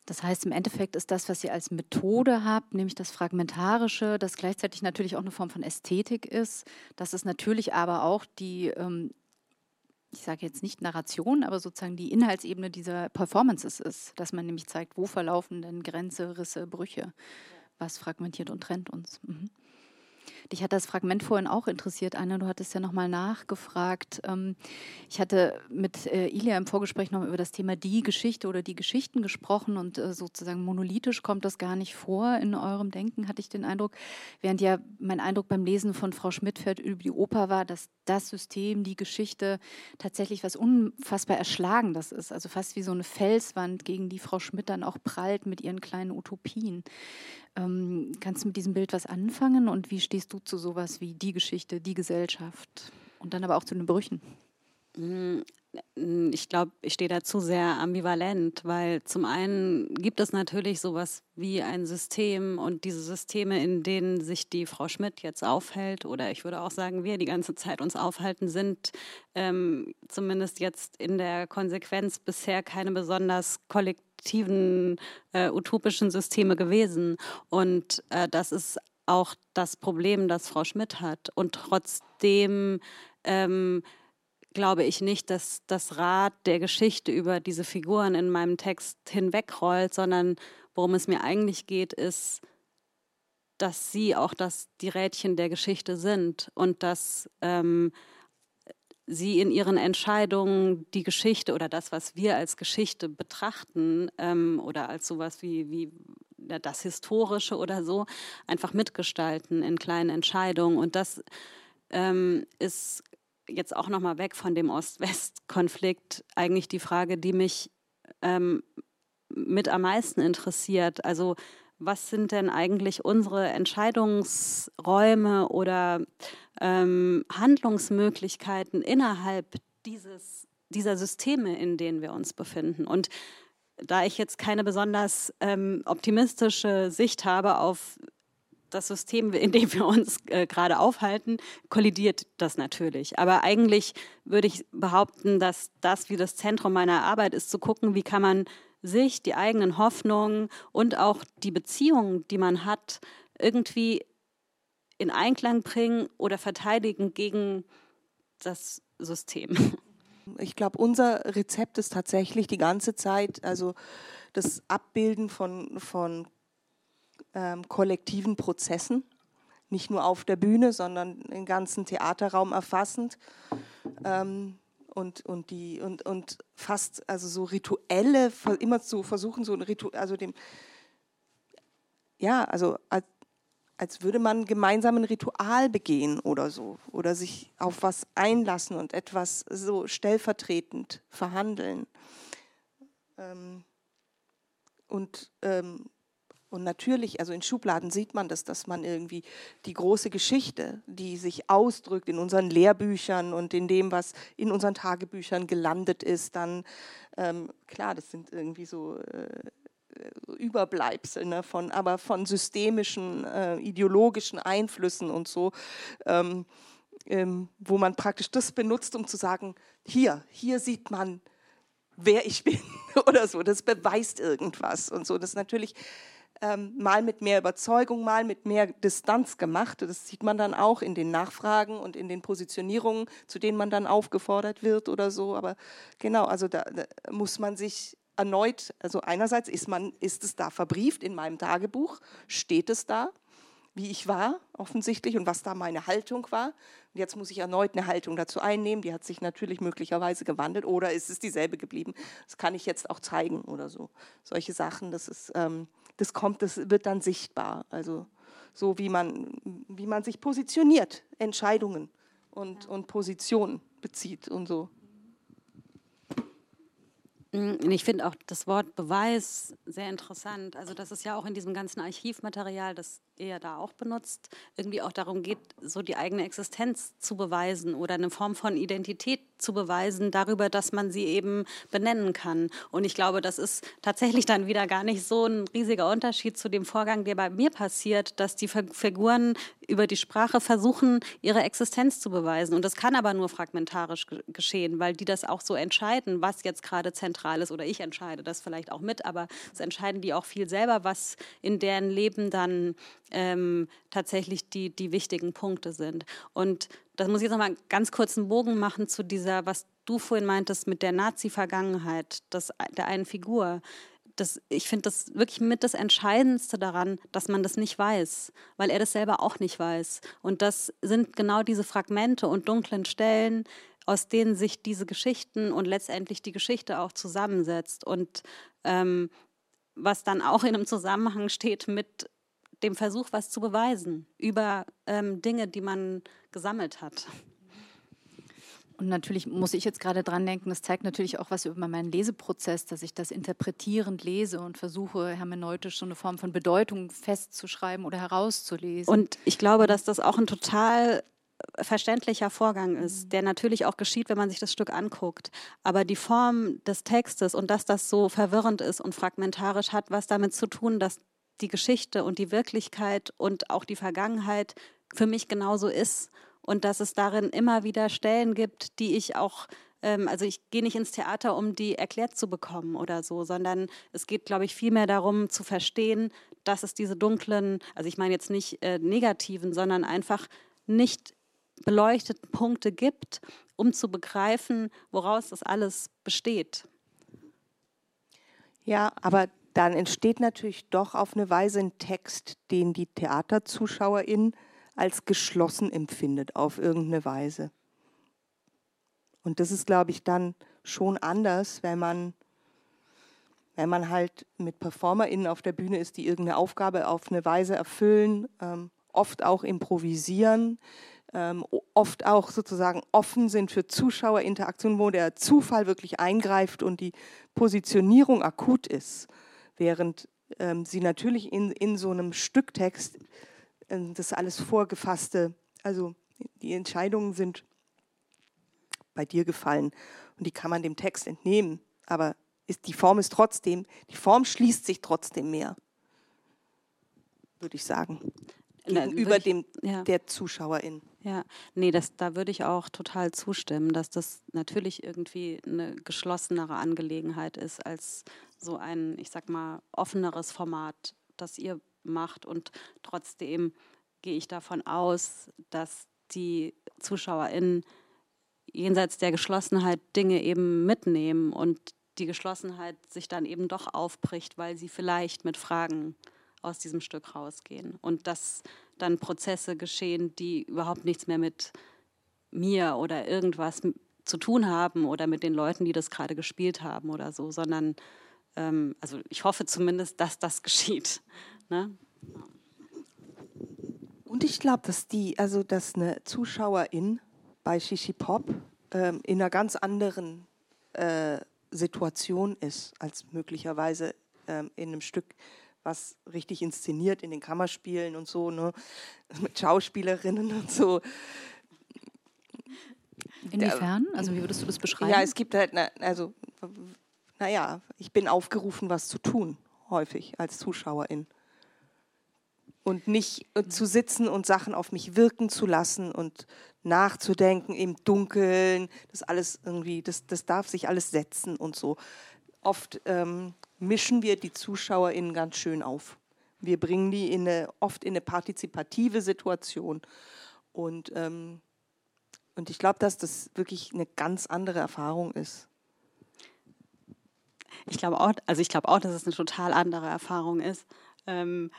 Das heißt, im Endeffekt ist das, was ihr als Methode habt, nämlich das Fragmentarische, das gleichzeitig natürlich auch eine Form von Ästhetik ist, dass es natürlich aber auch die, ähm, ich sage jetzt nicht Narration, aber sozusagen die Inhaltsebene dieser Performances ist, dass man nämlich zeigt, wo verlaufen denn Grenze, Risse, Brüche, was fragmentiert und trennt uns. Mhm. Dich hat das Fragment vorhin auch interessiert, Anne. Du hattest ja nochmal nachgefragt. Ähm, ich hatte mit äh, Ilia im Vorgespräch noch über das Thema die Geschichte oder die Geschichten gesprochen und äh, sozusagen monolithisch kommt das gar nicht vor in eurem Denken, hatte ich den Eindruck. Während ja mein Eindruck beim Lesen von Frau Schmidtfeld über die Oper war, dass das System, die Geschichte tatsächlich was unfassbar Erschlagendes ist. Also fast wie so eine Felswand, gegen die Frau Schmidt dann auch prallt mit ihren kleinen Utopien. Ähm, kannst du mit diesem Bild was anfangen und wie stehst du zu sowas wie die Geschichte, die Gesellschaft und dann aber auch zu den Brüchen? Mm, ich glaube, ich stehe dazu sehr ambivalent, weil zum einen gibt es natürlich sowas wie ein System und diese Systeme, in denen sich die Frau Schmidt jetzt aufhält, oder ich würde auch sagen, wir die ganze Zeit uns aufhalten, sind ähm, zumindest jetzt in der Konsequenz bisher keine besonders kollektiven, äh, utopischen Systeme gewesen. Und äh, das ist auch das Problem, das Frau Schmidt hat. Und trotzdem ähm, glaube ich nicht, dass das Rad der Geschichte über diese Figuren in meinem Text hinwegrollt, sondern worum es mir eigentlich geht, ist, dass sie auch das, die Rädchen der Geschichte sind und dass ähm, sie in ihren Entscheidungen die Geschichte oder das, was wir als Geschichte betrachten ähm, oder als sowas wie, wie das Historische oder so, einfach mitgestalten in kleinen Entscheidungen. Und das ähm, ist jetzt auch nochmal weg von dem Ost-West-Konflikt eigentlich die Frage, die mich ähm, mit am meisten interessiert. Also was sind denn eigentlich unsere Entscheidungsräume oder ähm, Handlungsmöglichkeiten innerhalb dieses dieser Systeme, in denen wir uns befinden. Und da ich jetzt keine besonders ähm, optimistische Sicht habe auf das System, in dem wir uns äh, gerade aufhalten, kollidiert das natürlich. Aber eigentlich würde ich behaupten, dass das wie das Zentrum meiner Arbeit ist, zu gucken, wie kann man sich, die eigenen Hoffnungen und auch die Beziehungen, die man hat, irgendwie in Einklang bringen oder verteidigen gegen das System. <laughs> Ich glaube, unser Rezept ist tatsächlich die ganze Zeit, also das Abbilden von, von ähm, kollektiven Prozessen, nicht nur auf der Bühne, sondern den ganzen Theaterraum erfassend. Ähm, und, und, die, und, und fast also so rituelle, immer zu versuchen, so ein Ritual, also dem, ja, also als, würde man gemeinsam ein Ritual begehen oder so oder sich auf was einlassen und etwas so stellvertretend verhandeln. Ähm, und ähm, und natürlich, also in Schubladen sieht man das, dass man irgendwie die große Geschichte, die sich ausdrückt in unseren Lehrbüchern und in dem, was in unseren Tagebüchern gelandet ist, dann, ähm, klar, das sind irgendwie so äh, Überbleibsel ne, von, aber von systemischen, äh, ideologischen Einflüssen und so, ähm, ähm, wo man praktisch das benutzt, um zu sagen, hier, hier sieht man, wer ich bin <laughs> oder so. Das beweist irgendwas und so. Das ist natürlich ähm, mal mit mehr Überzeugung, mal mit mehr Distanz gemacht. Das sieht man dann auch in den Nachfragen und in den Positionierungen, zu denen man dann aufgefordert wird oder so. Aber genau, also da, da muss man sich erneut, also einerseits ist, man, ist es da verbrieft in meinem Tagebuch, steht es da, wie ich war, offensichtlich, und was da meine Haltung war. Und jetzt muss ich erneut eine Haltung dazu einnehmen. Die hat sich natürlich möglicherweise gewandelt oder ist es dieselbe geblieben. Das kann ich jetzt auch zeigen oder so. Solche Sachen, das ist, ähm, das kommt, das wird dann sichtbar. Also so wie man, wie man sich positioniert, Entscheidungen und, und Positionen bezieht und so. Mm, ich finde auch das Wort Beweis sehr interessant. Also, dass es ja auch in diesem ganzen Archivmaterial, das ihr da auch benutzt, irgendwie auch darum geht, so die eigene Existenz zu beweisen oder eine Form von Identität zu beweisen darüber, dass man sie eben benennen kann. Und ich glaube, das ist tatsächlich dann wieder gar nicht so ein riesiger Unterschied zu dem Vorgang, der bei mir passiert, dass die Figuren über die Sprache versuchen, ihre Existenz zu beweisen. Und das kann aber nur fragmentarisch geschehen, weil die das auch so entscheiden, was jetzt gerade zentral ist. Oder ich entscheide das vielleicht auch mit, aber es entscheiden die auch viel selber, was in deren Leben dann ähm, tatsächlich die, die wichtigen Punkte sind. Und das muss ich jetzt noch mal einen ganz kurzen Bogen machen zu dieser, was du vorhin meintest mit der Nazi-Vergangenheit, der einen Figur. Das, ich finde das wirklich mit das Entscheidendste daran, dass man das nicht weiß, weil er das selber auch nicht weiß. Und das sind genau diese Fragmente und dunklen Stellen, aus denen sich diese Geschichten und letztendlich die Geschichte auch zusammensetzt. Und ähm, was dann auch in einem Zusammenhang steht mit dem Versuch, was zu beweisen über ähm, Dinge, die man gesammelt hat. Und natürlich muss ich jetzt gerade dran denken, das zeigt natürlich auch was über meinen Leseprozess, dass ich das interpretierend lese und versuche, hermeneutisch so eine Form von Bedeutung festzuschreiben oder herauszulesen. Und ich glaube, dass das auch ein total verständlicher Vorgang ist, mhm. der natürlich auch geschieht, wenn man sich das Stück anguckt. Aber die Form des Textes und dass das so verwirrend ist und fragmentarisch hat was damit zu tun, dass die Geschichte und die Wirklichkeit und auch die Vergangenheit für mich genauso ist und dass es darin immer wieder Stellen gibt, die ich auch ähm, also ich gehe nicht ins Theater, um die erklärt zu bekommen oder so, sondern es geht, glaube ich, vielmehr darum zu verstehen, dass es diese dunklen, also ich meine jetzt nicht äh, negativen, sondern einfach nicht beleuchteten Punkte gibt, um zu begreifen, woraus das alles besteht. Ja, aber dann entsteht natürlich doch auf eine Weise ein Text, den die Theaterzuschauerin als geschlossen empfindet, auf irgendeine Weise. Und das ist, glaube ich, dann schon anders, wenn man, wenn man halt mit PerformerInnen auf der Bühne ist, die irgendeine Aufgabe auf eine Weise erfüllen, ähm, oft auch improvisieren, ähm, oft auch sozusagen offen sind für Zuschauerinteraktionen, wo der Zufall wirklich eingreift und die Positionierung akut ist während ähm, sie natürlich in, in so einem Stücktext äh, das alles vorgefasste, also die Entscheidungen sind bei dir gefallen. Und die kann man dem Text entnehmen. Aber ist, die Form ist trotzdem, die Form schließt sich trotzdem mehr, würde ich sagen. Gegenüber ich, dem ja. der Zuschauerin. Ja, nee, das, da würde ich auch total zustimmen, dass das natürlich irgendwie eine geschlossenere Angelegenheit ist als so ein, ich sag mal, offeneres Format, das ihr macht. Und trotzdem gehe ich davon aus, dass die ZuschauerInnen jenseits der Geschlossenheit Dinge eben mitnehmen und die Geschlossenheit sich dann eben doch aufbricht, weil sie vielleicht mit Fragen aus diesem Stück rausgehen. Und dass dann Prozesse geschehen, die überhaupt nichts mehr mit mir oder irgendwas zu tun haben oder mit den Leuten, die das gerade gespielt haben oder so, sondern ähm, also ich hoffe zumindest, dass das geschieht. <laughs> Ne? Und ich glaube, dass die, also dass eine Zuschauerin bei Shishi Pop ähm, in einer ganz anderen äh, Situation ist als möglicherweise ähm, in einem Stück, was richtig inszeniert in den Kammerspielen und so, ne? <laughs> mit Schauspielerinnen und so. Inwiefern? Also wie würdest du das beschreiben? Ja, es gibt halt, also, naja, ich bin aufgerufen, was zu tun, häufig als Zuschauerin. Und nicht äh, zu sitzen und Sachen auf mich wirken zu lassen und nachzudenken im Dunkeln, das alles irgendwie, das, das darf sich alles setzen und so. Oft ähm, mischen wir die ZuschauerInnen ganz schön auf. Wir bringen die in eine, oft in eine partizipative Situation. Und, ähm, und ich glaube, dass das wirklich eine ganz andere Erfahrung ist. Ich glaube auch, also ich glaube auch, dass es eine total andere Erfahrung ist. Ähm,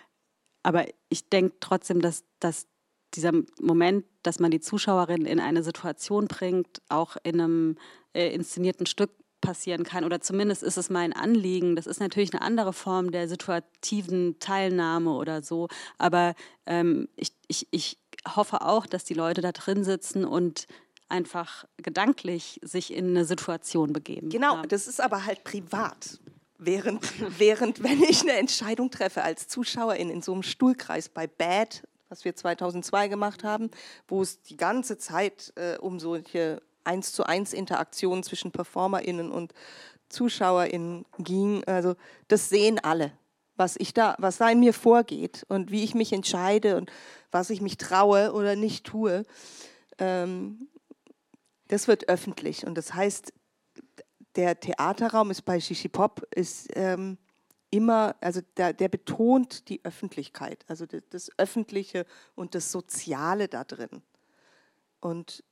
aber ich denke trotzdem, dass, dass dieser Moment, dass man die Zuschauerin in eine Situation bringt, auch in einem äh, inszenierten Stück passieren kann. Oder zumindest ist es mein Anliegen. Das ist natürlich eine andere Form der situativen Teilnahme oder so. Aber ähm, ich, ich, ich hoffe auch, dass die Leute da drin sitzen und einfach gedanklich sich in eine Situation begeben. Genau, ja. das ist aber halt privat. Während, <laughs> während, wenn ich eine Entscheidung treffe als Zuschauerin in so einem Stuhlkreis bei Bad, was wir 2002 gemacht haben, wo es die ganze Zeit äh, um solche eins zu eins Interaktion zwischen PerformerInnen und ZuschauerInnen ging. Also das sehen alle, was ich da, was da in mir vorgeht und wie ich mich entscheide und was ich mich traue oder nicht tue. Ähm, das wird öffentlich und das heißt, der Theaterraum ist bei Shishi Pop ist ähm, immer, also der, der, betont die Öffentlichkeit, also das, das Öffentliche und das Soziale da drin. Und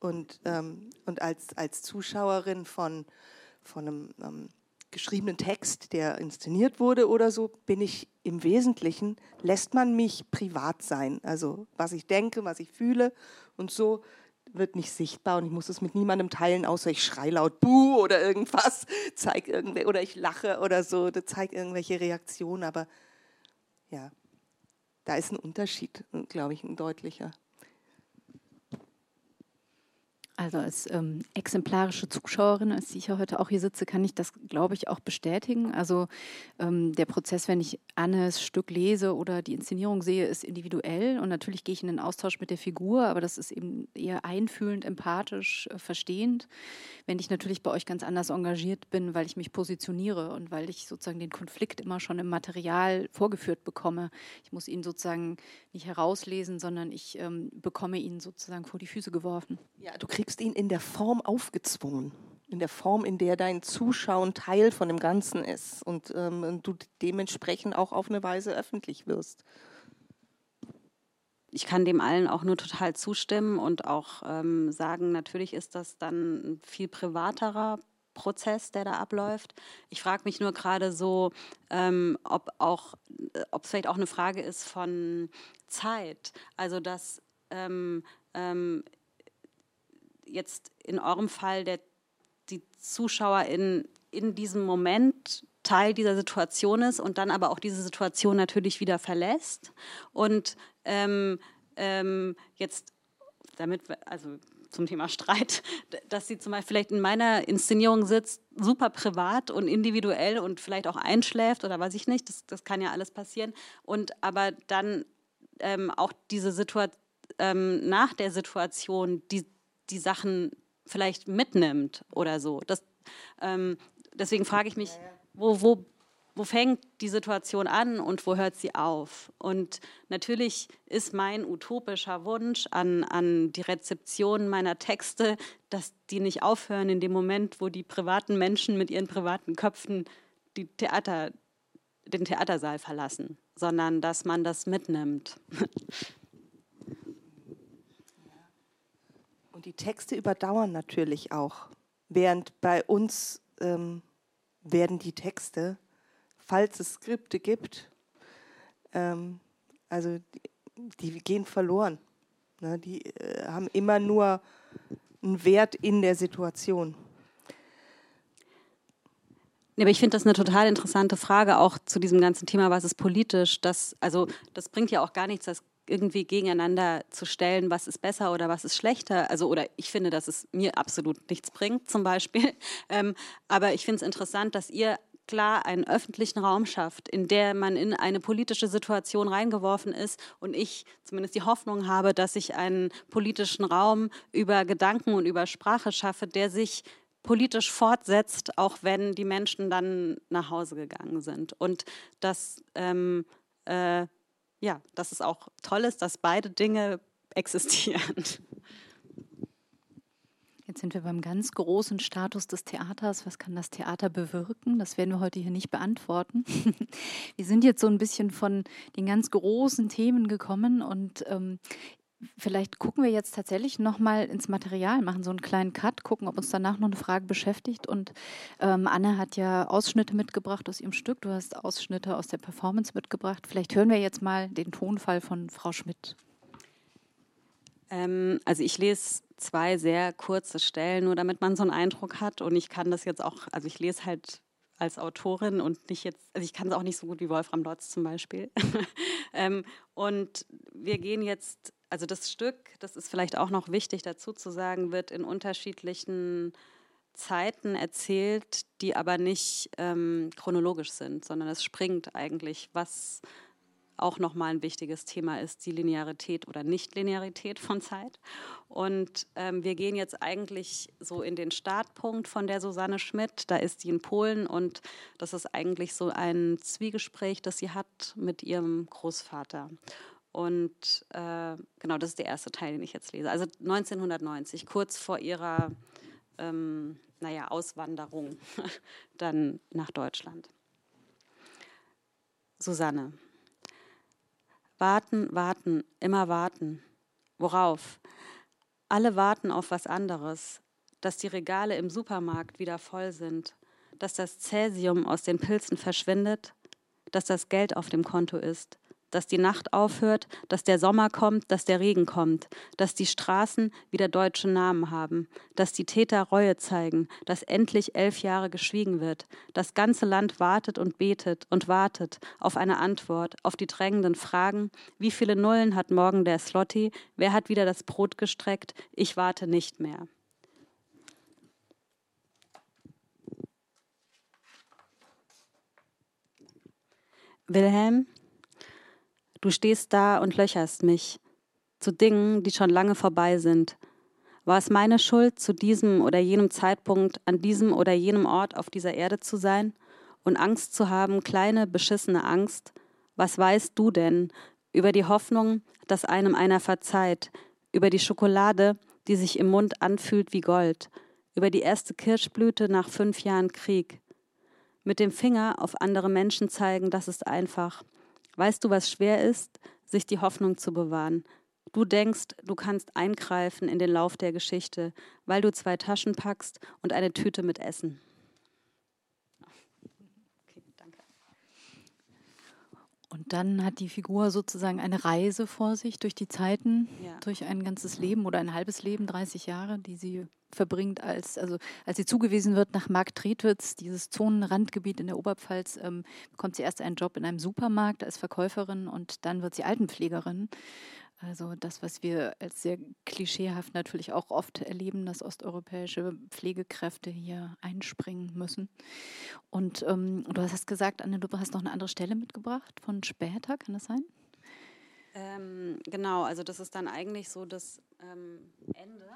und, ähm, und als, als Zuschauerin von, von einem ähm, geschriebenen Text, der inszeniert wurde oder so, bin ich im Wesentlichen, lässt man mich privat sein. Also was ich denke, was ich fühle und so wird nicht sichtbar und ich muss es mit niemandem teilen, außer ich schreie laut Buh oder irgendwas, <laughs> zeig irgendwer oder ich lache oder so, das zeigt irgendwelche Reaktionen, aber ja, da ist ein Unterschied, glaube ich, ein deutlicher. Also als ähm, exemplarische Zuschauerin, als ich ja heute auch hier sitze, kann ich das, glaube ich, auch bestätigen. Also ähm, der Prozess, wenn ich Annes Stück lese oder die Inszenierung sehe, ist individuell und natürlich gehe ich in den Austausch mit der Figur, aber das ist eben eher einfühlend, empathisch, äh, verstehend. Wenn ich natürlich bei euch ganz anders engagiert bin, weil ich mich positioniere und weil ich sozusagen den Konflikt immer schon im Material vorgeführt bekomme. Ich muss ihn sozusagen nicht herauslesen, sondern ich ähm, bekomme ihn sozusagen vor die Füße geworfen. Ja, du kriegst kriegst ihn in der Form aufgezwungen, in der Form, in der dein Zuschauen Teil von dem Ganzen ist und, ähm, du dementsprechend auch auf eine Weise öffentlich wirst. Ich kann dem allen auch nur total zustimmen und auch ähm, sagen, natürlich ist das dann ein viel privaterer Prozess, der da abläuft. Ich frage mich nur gerade so, ähm, ob auch, äh, ob es vielleicht auch eine Frage ist von Zeit. Also dass ähm, ähm, jetzt in eurem Fall der, die Zuschauer in, in diesem Moment Teil dieser Situation ist und dann aber auch diese Situation natürlich wieder verlässt. Und ähm, ähm, jetzt damit, also zum Thema Streit, <laughs> dass sie zum Beispiel vielleicht in meiner Inszenierung sitzt, super privat und individuell und vielleicht auch einschläft oder weiß ich nicht, das, das kann ja alles passieren. Und aber dann ähm, auch diese Situation ähm, nach der Situation, die die Sachen vielleicht mitnimmt oder so. Das, ähm, deswegen frage ich mich, wo, wo, wo fängt die Situation an und wo hört sie auf? Und natürlich ist mein utopischer Wunsch an, an die Rezeption meiner Texte, dass die nicht aufhören in dem Moment, wo die privaten Menschen mit ihren privaten Köpfen die Theater, den Theatersaal verlassen, sondern dass man das mitnimmt. <laughs> Und die Texte überdauern natürlich auch. Während bei uns ähm, werden die Texte, falls es Skripte gibt, ähm, also die, die, gehen verloren. Ne? Die äh, haben immer nur einen Wert in der Situation. Aber ich finde das eine total interessante Frage auch zu diesem ganzen Thema, was ist politisch. Das, also, das bringt ja auch gar nichts, das irgendwie gegeneinander zu stellen, was ist besser oder was ist schlechter. Also, oder ich finde, dass es mir absolut nichts bringt, zum Beispiel. <laughs> Ähm, aber ich finde es interessant, dass ihr klar einen öffentlichen Raum schafft, in der man in eine politische Situation reingeworfen ist und ich zumindest die Hoffnung habe, dass ich einen politischen Raum über Gedanken und über Sprache schaffe, der sich politisch fortsetzt, auch wenn die Menschen dann nach Hause gegangen sind. Und dass ähm, äh, ja, dass es auch toll ist, dass beide Dinge existieren. Jetzt sind wir beim ganz großen Status des Theaters. Was kann das Theater bewirken? Das werden wir heute hier nicht beantworten. <laughs> Wir sind jetzt so ein bisschen von den ganz großen Themen gekommen und ähm, Vielleicht gucken wir jetzt tatsächlich nochmal ins Material, machen so einen kleinen Cut, gucken, ob uns danach noch eine Frage beschäftigt. Und ähm, Anne hat ja Ausschnitte mitgebracht aus ihrem Stück. Du hast Ausschnitte aus der Performance mitgebracht. Vielleicht hören wir jetzt mal den Tonfall von Frau Schmidt. Ähm, also ich lese zwei sehr kurze Stellen, nur damit man so einen Eindruck hat. Und ich kann das jetzt auch, also ich lese halt als Autorin und nicht jetzt, also ich kann es auch nicht so gut wie Wolfram Lotz zum Beispiel. <laughs> ähm, und wir gehen jetzt also das Stück, das ist vielleicht auch noch wichtig dazu zu sagen, wird in unterschiedlichen Zeiten erzählt, die aber nicht ähm, chronologisch sind, sondern es springt eigentlich, was auch nochmal ein wichtiges Thema ist, die Linearität oder Nichtlinearität von Zeit. Und ähm, wir gehen jetzt eigentlich so in den Startpunkt von der Susanne Schmidt. Da ist sie in Polen und das ist eigentlich so ein Zwiegespräch, das sie hat mit ihrem Großvater. Und äh, genau, das ist der erste Teil, den ich jetzt lese. Also 1990, kurz vor ihrer ähm, naja, Auswanderung <laughs> dann nach Deutschland. Susanne. Warten, warten, immer warten. Worauf? Alle warten auf was anderes, dass die Regale im Supermarkt wieder voll sind, dass das Cäsium aus den Pilzen verschwindet, dass das Geld auf dem Konto ist, dass die Nacht aufhört, dass der Sommer kommt, dass der Regen kommt, dass die Straßen wieder deutsche Namen haben, dass die Täter Reue zeigen, dass endlich elf Jahre geschwiegen wird. Das ganze Land wartet und betet und wartet auf eine Antwort, auf die drängenden Fragen. Wie viele Nullen hat morgen der Slotti? Wer hat wieder das Brot gestreckt? Ich warte nicht mehr. Wilhelm, Du stehst da und löcherst mich zu Dingen, die schon lange vorbei sind. War es meine Schuld, zu diesem oder jenem Zeitpunkt an diesem oder jenem Ort auf dieser Erde zu sein und Angst zu haben, kleine, beschissene Angst? Was weißt du denn über die Hoffnung, dass einem einer verzeiht, über die Schokolade, die sich im Mund anfühlt wie Gold, über die erste Kirschblüte nach fünf Jahren Krieg? Mit dem Finger auf andere Menschen zeigen, das ist einfach. Weißt du, was schwer ist? Sich die Hoffnung zu bewahren. Du denkst, du kannst eingreifen in den Lauf der Geschichte, weil du zwei Taschen packst und eine Tüte mit Essen. Okay, danke. Und dann hat die Figur sozusagen eine Reise vor sich durch die Zeiten, ja. durch ein ganzes Leben oder ein halbes Leben, 30 Jahre, die sie verbringt, als, also, als sie zugewiesen wird nach Marktredwitz, dieses Zonenrandgebiet in der Oberpfalz, ähm, bekommt sie erst einen Job in einem Supermarkt als Verkäuferin und dann wird sie Altenpflegerin. Also das, was wir als sehr klischeehaft natürlich auch oft erleben, dass osteuropäische Pflegekräfte hier einspringen müssen. Und ähm, du hast gesagt, Anne, du hast noch eine andere Stelle mitgebracht von später, kann das sein? Ähm, genau, also das ist dann eigentlich so das ähm, Ende.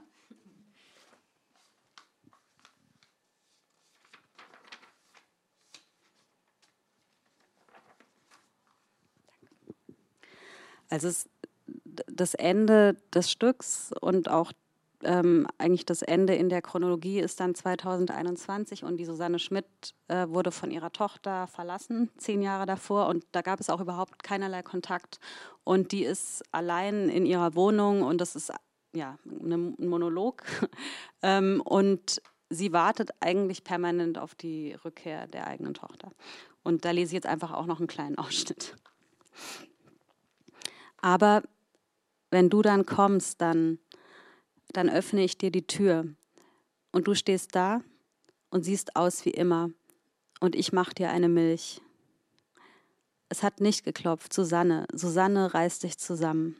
Also es ist das Ende des Stücks und auch ähm, eigentlich das Ende in der Chronologie ist dann 2021 und die Susanne Schmidt äh, wurde von ihrer Tochter verlassen, zehn Jahre davor. Und da gab es auch überhaupt keinerlei Kontakt. Und die ist allein in ihrer Wohnung und das ist ja ein Monolog. <laughs> ähm, und sie wartet eigentlich permanent auf die Rückkehr der eigenen Tochter. Und da lese ich jetzt einfach auch noch einen kleinen <laughs> Ausschnitt. Aber wenn du dann kommst, dann dann öffne ich dir die Tür und du stehst da und siehst aus wie immer und ich mach dir eine Milch. Es hat nicht geklopft, Susanne. Susanne reißt dich zusammen.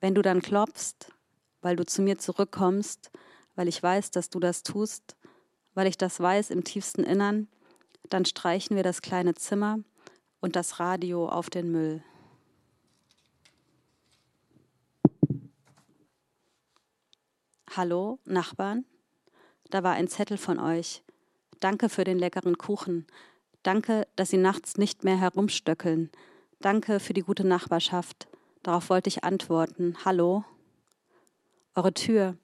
Wenn du dann klopfst, weil du zu mir zurückkommst, weil ich weiß, dass du das tust, weil ich das weiß im tiefsten Innern, dann streichen wir das kleine Zimmer und das Radio auf den Müll. Hallo, Nachbarn? Da war ein Zettel von euch. Danke für den leckeren Kuchen. Danke, dass Sie nachts nicht mehr herumstöckeln. Danke für die gute Nachbarschaft. Darauf wollte ich antworten. Hallo? Eure Tür.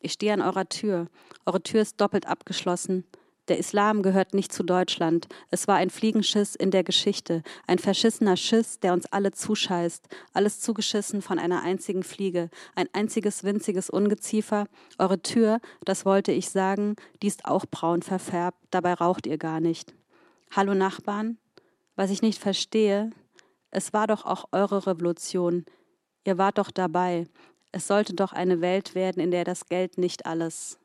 Ich stehe an eurer Tür. Eure Tür ist doppelt abgeschlossen. Der Islam gehört nicht zu Deutschland. Es war ein Fliegenschiss in der Geschichte, ein verschissener Schiss, der uns alle zuscheißt, alles zugeschissen von einer einzigen Fliege, ein einziges winziges Ungeziefer. Eure Tür, das wollte ich sagen, die ist auch braun verfärbt, dabei raucht ihr gar nicht. Hallo Nachbarn, was ich nicht verstehe, es war doch auch eure Revolution. Ihr wart doch dabei. Es sollte doch eine Welt werden, in der das Geld nicht alles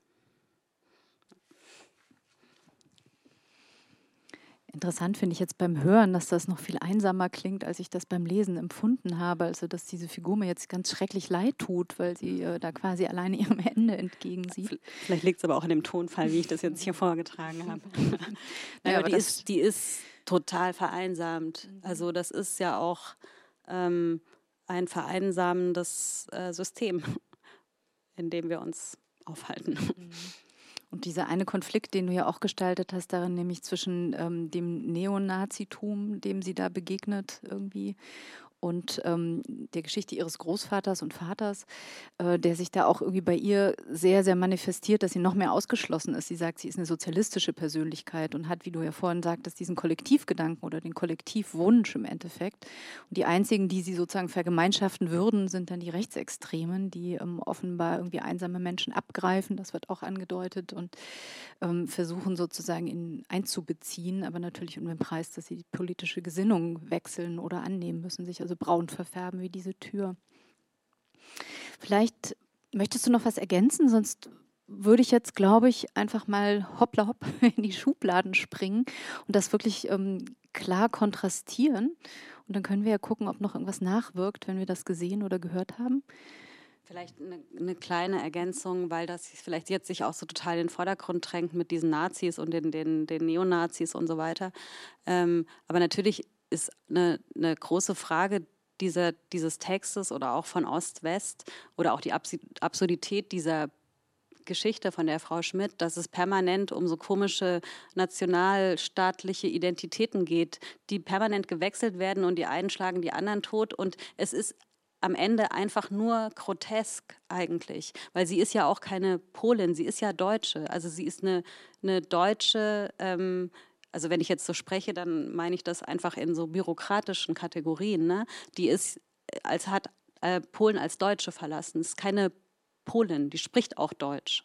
Interessant finde ich jetzt beim Hören, dass das noch viel einsamer klingt, als ich das beim Lesen empfunden habe. Also, dass diese Figur mir jetzt ganz schrecklich leid tut, weil sie äh, da quasi alleine <laughs> ihrem Ende entgegensieht. Vielleicht liegt es aber auch in dem Tonfall, wie ich das jetzt hier vorgetragen habe. <laughs> <laughs> naja, aber die ist, die ist total vereinsamt. Mhm. Also, das ist ja auch ähm, ein vereinsamendes äh, System, in dem wir uns aufhalten. Mhm. Und dieser eine Konflikt, den du ja auch gestaltet hast, darin nämlich zwischen ähm, dem Neonazitum, dem sie da begegnet irgendwie, und ähm, der Geschichte ihres Großvaters und Vaters, äh, der sich da auch irgendwie bei ihr sehr, sehr manifestiert, dass sie noch mehr ausgeschlossen ist. Sie sagt, sie ist eine sozialistische Persönlichkeit und hat, wie du ja vorhin sagtest, diesen Kollektivgedanken oder den Kollektivwunsch im Endeffekt. Und die einzigen, die sie sozusagen vergemeinschaften würden, sind dann die Rechtsextremen, die ähm, offenbar irgendwie einsame Menschen abgreifen, das wird auch angedeutet, und ähm, versuchen sozusagen ihn einzubeziehen, aber natürlich um den Preis, dass sie die politische Gesinnung wechseln oder annehmen müssen, sich also also braun verfärben wie diese Tür. Vielleicht möchtest du noch was ergänzen, sonst würde ich jetzt, glaube ich, einfach mal hoppla hopp <laughs> in die Schubladen springen und das wirklich ähm, klar kontrastieren. Und dann können wir ja gucken, ob noch irgendwas nachwirkt, wenn wir das gesehen oder gehört haben. Vielleicht eine, eine, kleine Ergänzung, weil das vielleicht jetzt sich auch so total in den Vordergrund drängt mit diesen Nazis und den, den, den Neonazis und so weiter. Ähm, aber natürlich ist eine, eine große Frage dieser, dieses Textes oder auch von Ost-West oder auch die Absurdität dieser Geschichte von der Frau Schmidt, dass es permanent um so komische nationalstaatliche Identitäten geht, die permanent gewechselt werden und die einen schlagen die anderen tot. Und es ist am Ende einfach nur grotesk eigentlich, weil sie ist ja auch keine Polin, sie ist ja Deutsche. Also sie ist eine, eine deutsche ähm, also wenn ich jetzt so spreche, dann meine ich das einfach in so bürokratischen Kategorien. Ne? Die ist, äh, als hat äh, Polen als Deutsche verlassen. Es ist keine Polin, die spricht auch Deutsch.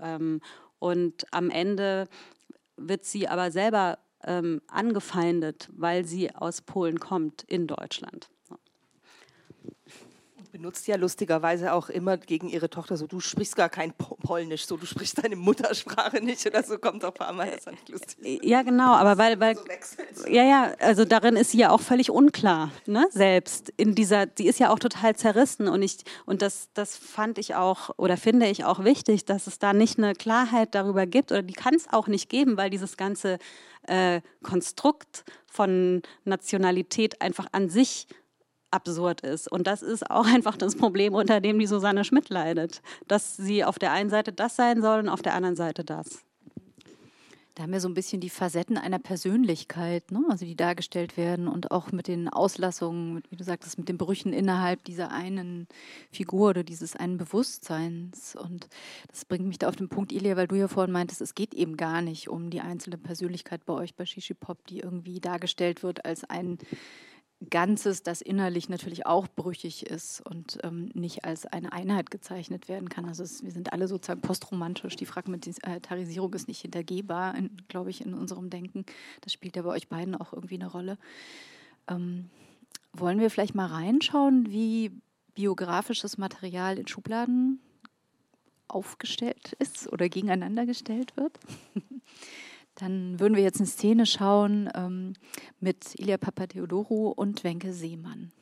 Ähm, und am Ende wird sie aber selber ähm, angefeindet, weil sie aus Polen kommt in Deutschland benutzt ja lustigerweise auch immer gegen ihre Tochter so, du sprichst gar kein Polnisch, so du sprichst deine Muttersprache nicht oder so, kommt auch ein paar Mal, das ist nicht lustig. Äh, ja, genau, aber weil, weil so ja, ja, also darin ist sie ja auch völlig unklar, ne, selbst in dieser, sie ist ja auch total zerrissen und ich, und das, das fand ich auch oder finde ich auch wichtig, dass es da nicht eine Klarheit darüber gibt oder die kann es auch nicht geben, weil dieses ganze äh, Konstrukt von Nationalität einfach an sich absurd ist. Und das ist auch <laughs> einfach das Problem, unter dem die Susanne Schmidt leidet. Dass sie auf der einen Seite das sein soll und auf der anderen Seite das. Da haben wir so ein bisschen die Facetten einer Persönlichkeit, ne? also die dargestellt werden und auch mit den Auslassungen, wie du sagtest, mit den Brüchen innerhalb dieser einen Figur oder dieses einen Bewusstseins. Und das bringt mich da auf den Punkt, Ilia, weil du ja vorhin meintest, es geht eben gar nicht um die einzelne Persönlichkeit bei euch bei Shishi Pop, die irgendwie dargestellt wird als ein Ganzes, das innerlich natürlich auch brüchig ist und ähm, nicht als eine Einheit gezeichnet werden kann. Also es, wir sind alle sozusagen postromantisch. Die Fragmentarisierung ist nicht hintergehbar, glaube ich, in unserem Denken. Das spielt ja bei euch beiden auch irgendwie eine Rolle. Ähm, wollen wir vielleicht mal reinschauen, wie biografisches Material in Schubladen aufgestellt ist oder gegeneinander gestellt wird? <laughs> Dann würden wir jetzt eine Szene schauen ähm, mit Ilya Papatheodorou und Wenke Seemann.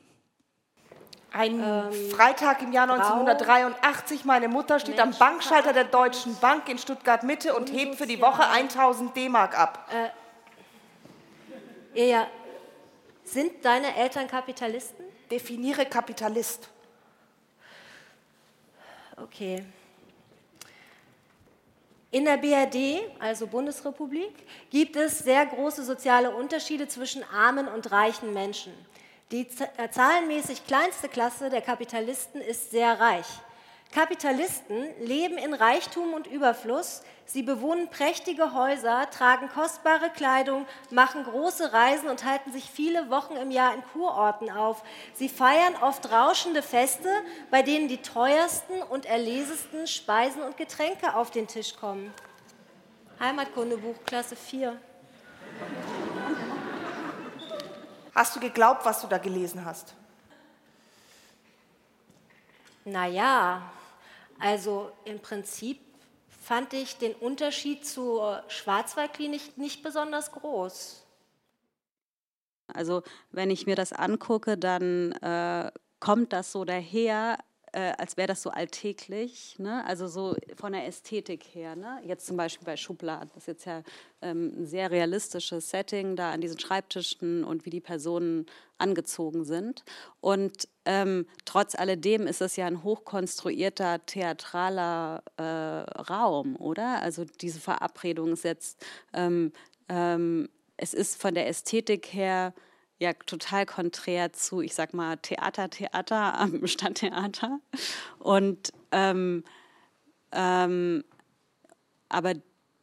Ein ähm, Freitag im Jahr 1983. Meine Mutter steht am Bankschalter der Deutschen Bank in Stuttgart Mitte und hebt für die Woche 1000 D-Mark ab. Äh, ja, sind deine Eltern Kapitalisten? Definiere Kapitalist. Okay. In der BRD, also Bundesrepublik, gibt es sehr große soziale Unterschiede zwischen armen und reichen Menschen. Die äh, zahlenmäßig kleinste Klasse der Kapitalisten ist sehr reich. Kapitalisten leben in Reichtum und Überfluss. Sie bewohnen prächtige Häuser, tragen kostbare Kleidung, machen große Reisen und halten sich viele Wochen im Jahr in Kurorten auf. Sie feiern oft rauschende Feste, bei denen die teuersten und erlesesten Speisen und Getränke auf den Tisch kommen. Heimatkundebuch, Klasse 4. Hast du geglaubt, was du da gelesen hast? Naja, also im Prinzip fand ich den Unterschied zur Schwarzwaldklinik nicht besonders groß. Also wenn ich mir das angucke, dann äh, kommt das so daher, äh, als wäre das so alltäglich, ne? also so von der Ästhetik her. Ne? Jetzt zum Beispiel bei Schubladen, das ist jetzt ja ähm, ein sehr realistisches Setting da an diesen Schreibtischen und wie die Personen angezogen sind. Und ähm, trotz alledem ist es ja ein hochkonstruierter theatraler äh, Raum, oder? Also diese Verabredung setzt, ähm, ähm, es ist von der Ästhetik her ja total konträr zu, ich sag mal, Theater, Theater <laughs> am Stadttheater. Und ähm, ähm, aber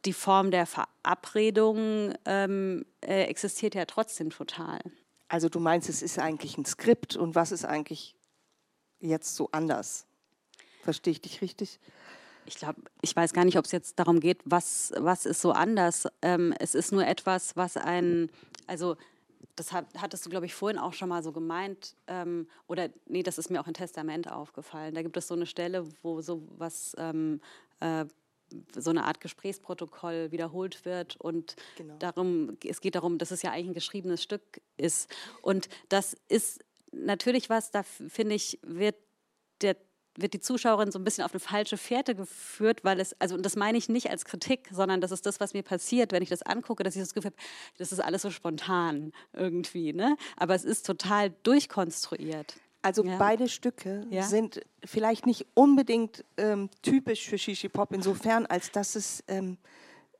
die Form der Verabredung ähm, äh, existiert ja trotzdem total. Also du meinst, es ist eigentlich ein Skript und was ist eigentlich jetzt so anders? Verstehe ich dich richtig? Ich glaube, ich weiß gar nicht, ob es jetzt darum geht, was, was ist so anders. Ähm, es ist nur etwas, was ein, also das hat, hattest du, glaube ich, vorhin auch schon mal so gemeint, ähm, oder nee, das ist mir auch im Testament aufgefallen. Da gibt es so eine Stelle, wo so was, ähm, äh, so eine Art Gesprächsprotokoll wiederholt wird und genau. darum, es geht darum, dass es ja eigentlich ein geschriebenes Stück ist. Und das ist natürlich was, da finde ich, wird der wird die Zuschauerin so ein bisschen auf eine falsche Fährte geführt, weil es, also und das meine ich nicht als Kritik, sondern das ist das, was mir passiert, wenn ich das angucke, dass ich das Gefühl habe, das ist alles so spontan irgendwie, ne? Aber es ist total durchkonstruiert. Also ja. beide Stücke ja? sind vielleicht nicht unbedingt ähm, typisch für Shishi Pop, insofern, als dass es, ähm,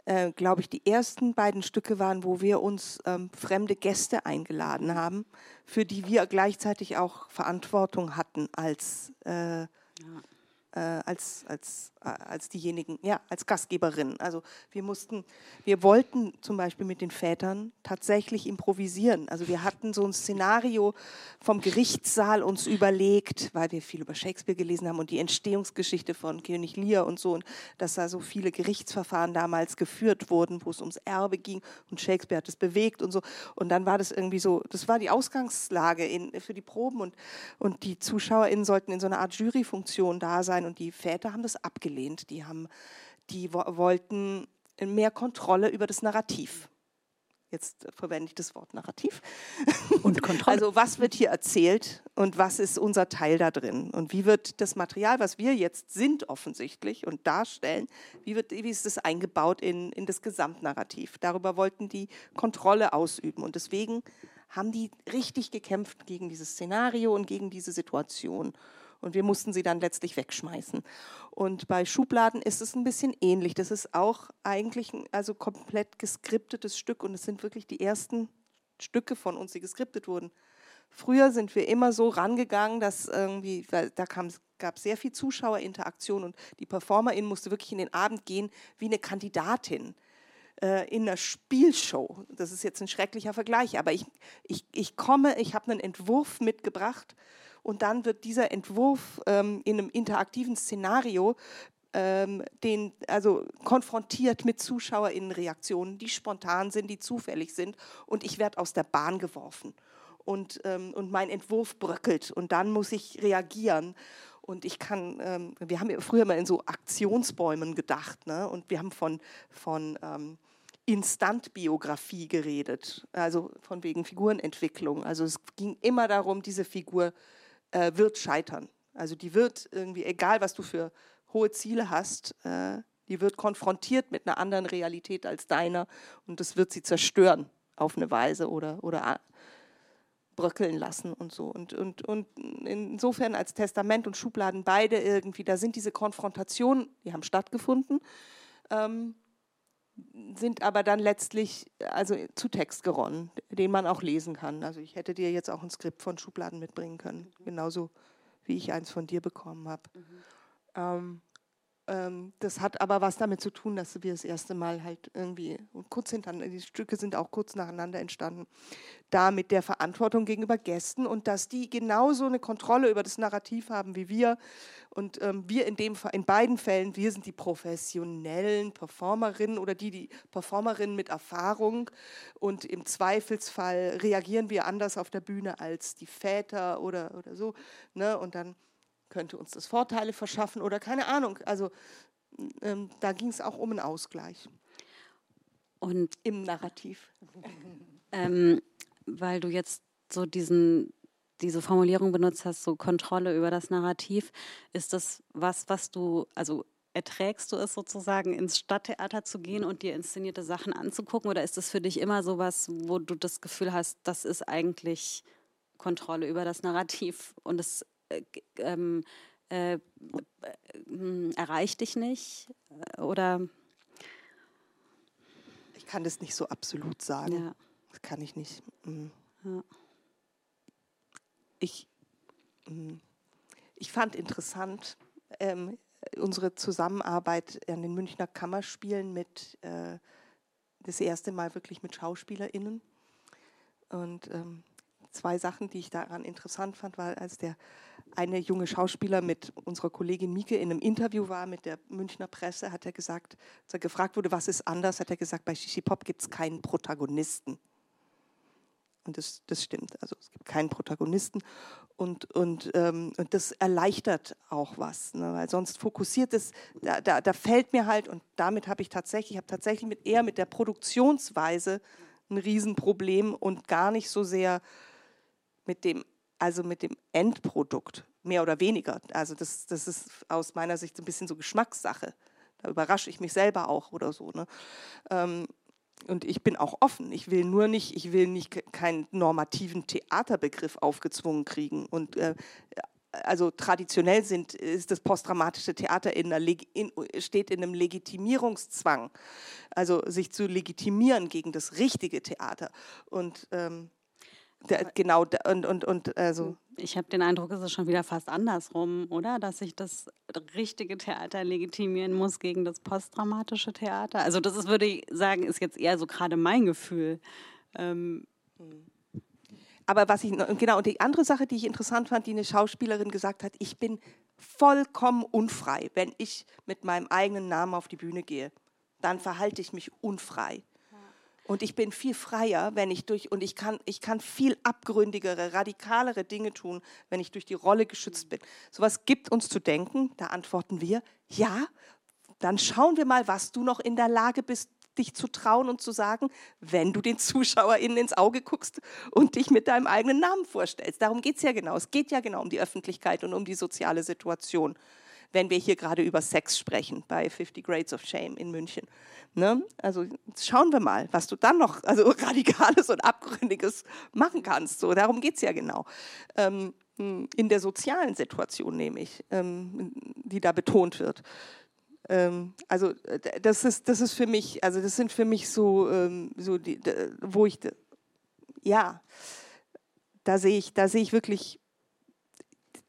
äh, glaube ich, die ersten beiden Stücke waren, wo wir uns ähm, fremde Gäste eingeladen haben, für die wir gleichzeitig auch Verantwortung hatten als äh, ja äh, als, als, äh, als diejenigen, ja, als Gastgeberin. Also wir mussten, wir wollten zum Beispiel mit den Vätern tatsächlich improvisieren. Also wir hatten so ein Szenario vom Gerichtssaal uns überlegt, weil wir viel über Shakespeare gelesen haben und die Entstehungsgeschichte von König Lear und so und dass da so viele Gerichtsverfahren damals geführt wurden, wo es ums Erbe ging und Shakespeare hat es bewegt und so. Und dann war das irgendwie so, das war die Ausgangslage in, für die Proben und, und die ZuschauerInnen sollten in so einer Art Juryfunktion da sein sein. Und die Väter haben das abgelehnt. Die, haben, die wollten mehr Kontrolle über das Narrativ. Jetzt verwende ich das Wort Narrativ. <laughs> Und Kontrolle. Also was wird hier erzählt und was ist unser Teil da drin? Und wie wird das Material, was wir jetzt sind offensichtlich und darstellen, wie, wird, wie ist das eingebaut in, in das Gesamtnarrativ? Darüber wollten die Kontrolle ausüben. Und deswegen haben die richtig gekämpft gegen dieses Szenario und gegen diese Situation. Und wir mussten sie dann letztlich wegschmeißen. Und bei Schubladen ist es ein bisschen ähnlich. Das ist auch eigentlich ein also komplett geskriptetes Stück und es sind wirklich die ersten Stücke von uns, die geskriptet wurden. Früher sind wir immer so rangegangen, dass irgendwie, da gab es sehr viel Zuschauerinteraktion und die Performerin musste wirklich in den Abend gehen wie eine Kandidatin äh, in einer Spielshow. Das ist jetzt ein schrecklicher Vergleich, aber ich, ich, ich komme, ich habe einen Entwurf mitgebracht und dann wird dieser Entwurf ähm, in einem interaktiven Szenario ähm, den, also konfrontiert mit ZuschauerInnenreaktionen, die spontan sind, die zufällig sind und ich werde aus der Bahn geworfen und, ähm, und mein Entwurf bröckelt und dann muss ich reagieren. Und ich kann, ähm, wir haben ja früher mal in so Aktionsbäumen gedacht ne? und wir haben von, von ähm, Instantbiografie geredet, also von wegen Figurenentwicklung. Also es ging immer darum, diese Figur äh, wird scheitern. Also die wird irgendwie, egal was du für hohe Ziele hast, äh, die wird konfrontiert mit einer anderen Realität als deiner und das wird sie zerstören auf eine Weise oder, oder bröckeln lassen und so. Und, und, und insofern als Testament und Schubladen beide irgendwie, da sind diese Konfrontationen, die haben stattgefunden, ähm, sind aber dann letztlich also zu Text geronnen, den man auch lesen kann. Also ich hätte dir jetzt auch ein Skript von Schubladen mitbringen können, genauso wie ich eins von dir bekommen habe. Mhm. Ähm, ähm, das hat aber was damit zu tun, dass wir das erste Mal halt irgendwie kurz hintereinander, die Stücke sind auch kurz nacheinander entstanden, da mit der Verantwortung gegenüber Gästen und dass die genauso eine Kontrolle über das Narrativ haben wie wir. Und ähm, wir in dem in beiden Fällen, wir sind die professionellen Performerinnen oder die, die Performerinnen mit Erfahrung. Und im Zweifelsfall reagieren wir anders auf der Bühne als die Väter oder, oder so. Ne? Und dann könnte uns das Vorteile verschaffen oder keine Ahnung. Also ähm, da ging es auch um einen Ausgleich. Und im Narrativ. <laughs> Ähm, weil du jetzt so diesen, diese Formulierung benutzt hast, so Kontrolle über das Narrativ, ist das was, was du, also erträgst du es sozusagen, ins Stadttheater zu gehen und dir inszenierte Sachen anzugucken? Oder ist es für dich immer so was, wo du das Gefühl hast, das ist eigentlich Kontrolle über das Narrativ und es ähm, äh, äh, erreicht dich nicht? Oder? Ich kann das nicht so absolut sagen. Ja. Das kann ich nicht. Mhm. Ja. Ich, mhm. ich fand interessant ähm, unsere Zusammenarbeit an den Münchner Kammerspielen mit äh, das erste Mal wirklich mit SchauspielerInnen. Und ähm, zwei Sachen, die ich daran interessant fand, war, als der eine junge Schauspieler mit unserer Kollegin Mieke in einem Interview war mit der Münchner Presse, hat er gesagt, als er gefragt wurde, was ist anders, hat er gesagt, bei Shishi Pop gibt es keinen Protagonisten. Und das, das stimmt, also es gibt keinen Protagonisten und, und, ähm, und das erleichtert auch was, ne? weil sonst fokussiert es, da, da, da fällt mir halt, und damit habe ich tatsächlich, ich habe tatsächlich mit eher mit der Produktionsweise ein Riesenproblem und gar nicht so sehr mit dem, also mit dem Endprodukt, mehr oder weniger. Also das, das ist aus meiner Sicht ein bisschen so Geschmackssache. Da überrasche ich mich selber auch oder so. Ne? Ähm, und ich bin auch offen. Ich will nur nicht, ich will nicht keinen normativen Theaterbegriff aufgezwungen kriegen. Und äh, also traditionell sind, ist das posttraumatische Theater in in, steht in einem Legitimierungszwang, also sich zu legitimieren gegen das richtige Theater. Und ähm, der, genau, und, und, und also. Ich habe den Eindruck, es ist schon wieder fast andersrum, oder? Dass sich das richtige Theater legitimieren muss gegen das posttraumatische Theater. Also, das ist, würde ich sagen, ist jetzt eher so gerade mein Gefühl. Ähm. Aber was ich, genau, und die andere Sache, die ich interessant fand, die eine Schauspielerin gesagt hat, ich bin vollkommen unfrei, wenn ich mit meinem eigenen Namen auf die Bühne gehe. Dann verhalte ich mich unfrei. Und ich bin viel freier, wenn ich durch, und ich kann, ich kann viel abgründigere, radikalere Dinge tun, wenn ich durch die Rolle geschützt bin. Sowas gibt uns zu denken, da antworten wir, ja, dann schauen wir mal, was du noch in der Lage bist, dich zu trauen und zu sagen, wenn du den ZuschauerInnen ins Auge guckst und dich mit deinem eigenen Namen vorstellst. Darum geht es ja genau. Es geht ja genau um die Öffentlichkeit und um die soziale Situation wenn wir hier gerade über Sex sprechen bei 50 Grades of Shame in München. Ne? Also schauen wir mal, was du dann noch also <laughs> radikales und abgründiges machen kannst. So, darum geht es ja genau. Ähm, in der sozialen Situation nämlich, ähm, die da betont wird. Ähm, also das ist, das ist für mich, also das sind für mich so, ähm, so die, wo ich, ja, da sehe ich, da sehe ich wirklich,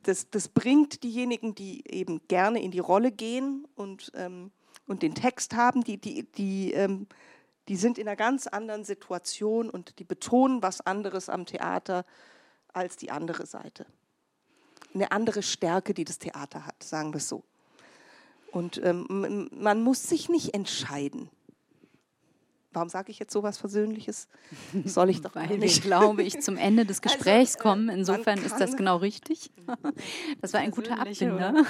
das, das bringt diejenigen, die eben gerne in die Rolle gehen und, ähm, und den Text haben, die, die, die, ähm, die sind in einer ganz anderen Situation und die betonen was anderes am Theater als die andere Seite. Eine andere Stärke, die das Theater hat, sagen wir es so. Und ähm, man muss sich nicht entscheiden. Warum sage ich jetzt so was Versöhnliches? Soll ich <laughs> doch Weil nicht. glaube ich, zum Ende des <laughs> also, Gesprächs also, kommen. Insofern ist das genau richtig. <laughs> Das war ein guter Abbinder.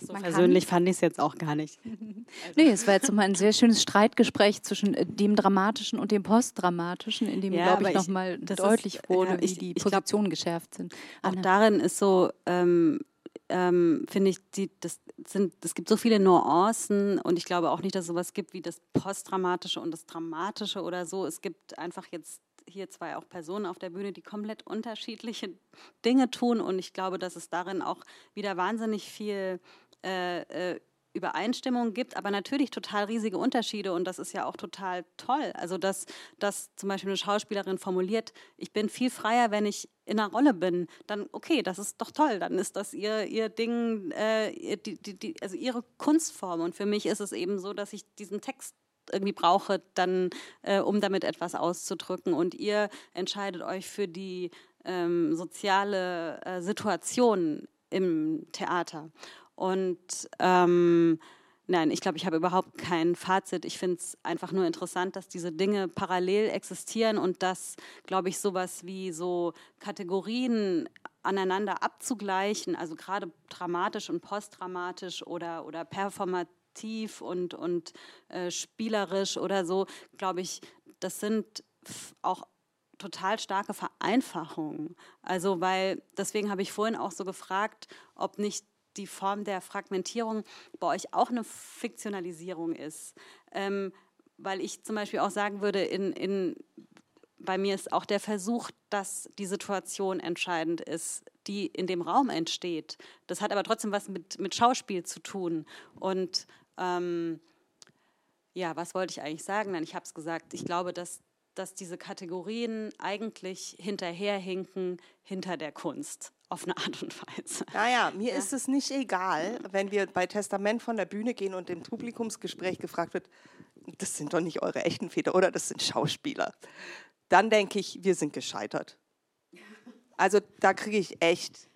So, persönlich kann. fand ich es jetzt auch gar nicht. Also. Nee, es war jetzt nochmal ein sehr schönes Streitgespräch zwischen äh, dem Dramatischen und dem Postdramatischen, in dem, ja, glaube ich, nochmal deutlich ist, wurde, ja, wie die Positionen glaub, geschärft sind. Auch Anne. darin ist so, ähm, ähm, finde ich, die, das sind, es gibt so viele Nuancen und ich glaube auch nicht, dass es sowas gibt wie das Postdramatische und das Dramatische oder so. Es gibt einfach jetzt hier zwei auch Personen auf der Bühne, die komplett unterschiedliche <laughs> Dinge tun und ich glaube, dass es darin auch wieder wahnsinnig viel äh, äh, Übereinstimmung gibt, aber natürlich total riesige Unterschiede und das ist ja auch total toll. Also dass, dass zum Beispiel eine Schauspielerin formuliert, ich bin viel freier, wenn ich in einer Rolle bin, dann okay, das ist doch toll, dann ist das ihr, ihr Ding, äh, die, die, die, also ihre Kunstform. Und für mich ist es eben so, dass ich diesen Text irgendwie brauche, dann, äh, um damit etwas auszudrücken. Und ihr entscheidet euch für die ähm, soziale äh, Situation im Theater. Und ähm, nein, ich glaube, ich habe überhaupt kein Fazit. Ich finde es einfach nur interessant, dass diese Dinge parallel existieren und dass, glaube ich, sowas wie so Kategorien aneinander abzugleichen, also gerade dramatisch und postdramatisch oder, oder performativ und, und äh, spielerisch oder so, glaube ich, das sind auch total starke Vereinfachungen. Also, weil, deswegen habe ich vorhin auch so gefragt, ob nicht die Form der Fragmentierung bei euch auch eine Fiktionalisierung ist. Ähm, weil ich zum Beispiel auch sagen würde, in, in, bei mir ist auch der Versuch, dass die Situation entscheidend ist, die in dem Raum entsteht. Das hat aber trotzdem was mit, mit Schauspiel zu tun. Und ähm, ja, was wollte ich eigentlich sagen? Nein, ich habe es gesagt. Ich glaube, dass, dass diese Kategorien eigentlich hinterherhinken hinter der Kunst auf eine Art und Weise. Naja, mir ja. ist es nicht egal, wenn wir bei Testament von der Bühne gehen und im Publikumsgespräch gefragt wird, das sind doch nicht eure echten Väter oder das sind Schauspieler. Dann denke ich, wir sind gescheitert. Also da kriege ich echt,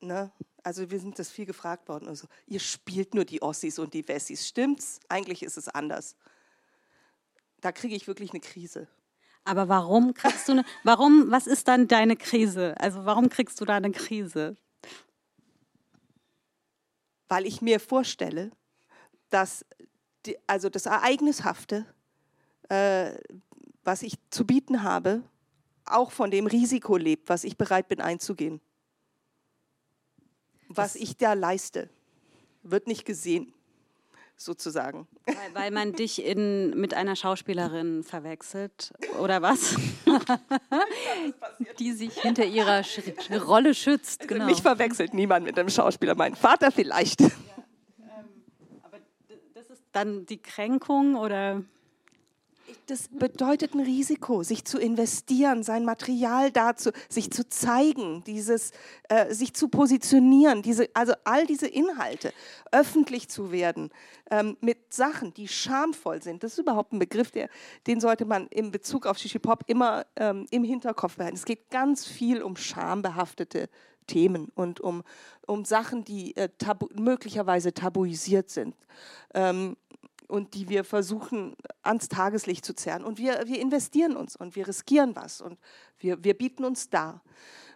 ne? Also wir sind das viel gefragt worden. Also, ihr spielt nur die Ossis und die Wessis. Stimmt's? Eigentlich ist es anders. Da kriege ich wirklich eine Krise. Aber warum kriegst du eine, warum, was ist dann deine Krise? Also warum kriegst du da eine Krise? Weil ich mir vorstelle, dass die, also das Ereignishafte, äh, was ich zu bieten habe, auch von dem Risiko lebt, was ich bereit bin einzugehen. Was das ich da leiste, wird nicht gesehen sozusagen. Weil, weil man <laughs> dich in, mit einer Schauspielerin verwechselt, oder was? <laughs> Die sich hinter ihrer Sch Rolle schützt. Also genau. Mich verwechselt niemand mit einem Schauspieler, mein Vater vielleicht. Ja, ähm, aber das ist dann die Kränkung oder? Das bedeutet ein Risiko, sich zu investieren, sein Material dazu, sich zu zeigen, dieses, äh, sich zu positionieren, diese, also all diese Inhalte öffentlich zu werden ähm, mit Sachen, die schamvoll sind. Das ist überhaupt ein Begriff, der, den sollte man in Bezug auf Shishi Pop immer ähm, im Hinterkopf behalten. Es geht ganz viel um schambehaftete Themen und um, um Sachen, die äh, tabu möglicherweise tabuisiert sind. Ähm, und die wir versuchen ans Tageslicht zu zerren. Und wir, wir investieren uns und wir riskieren was und wir, wir bieten uns dar.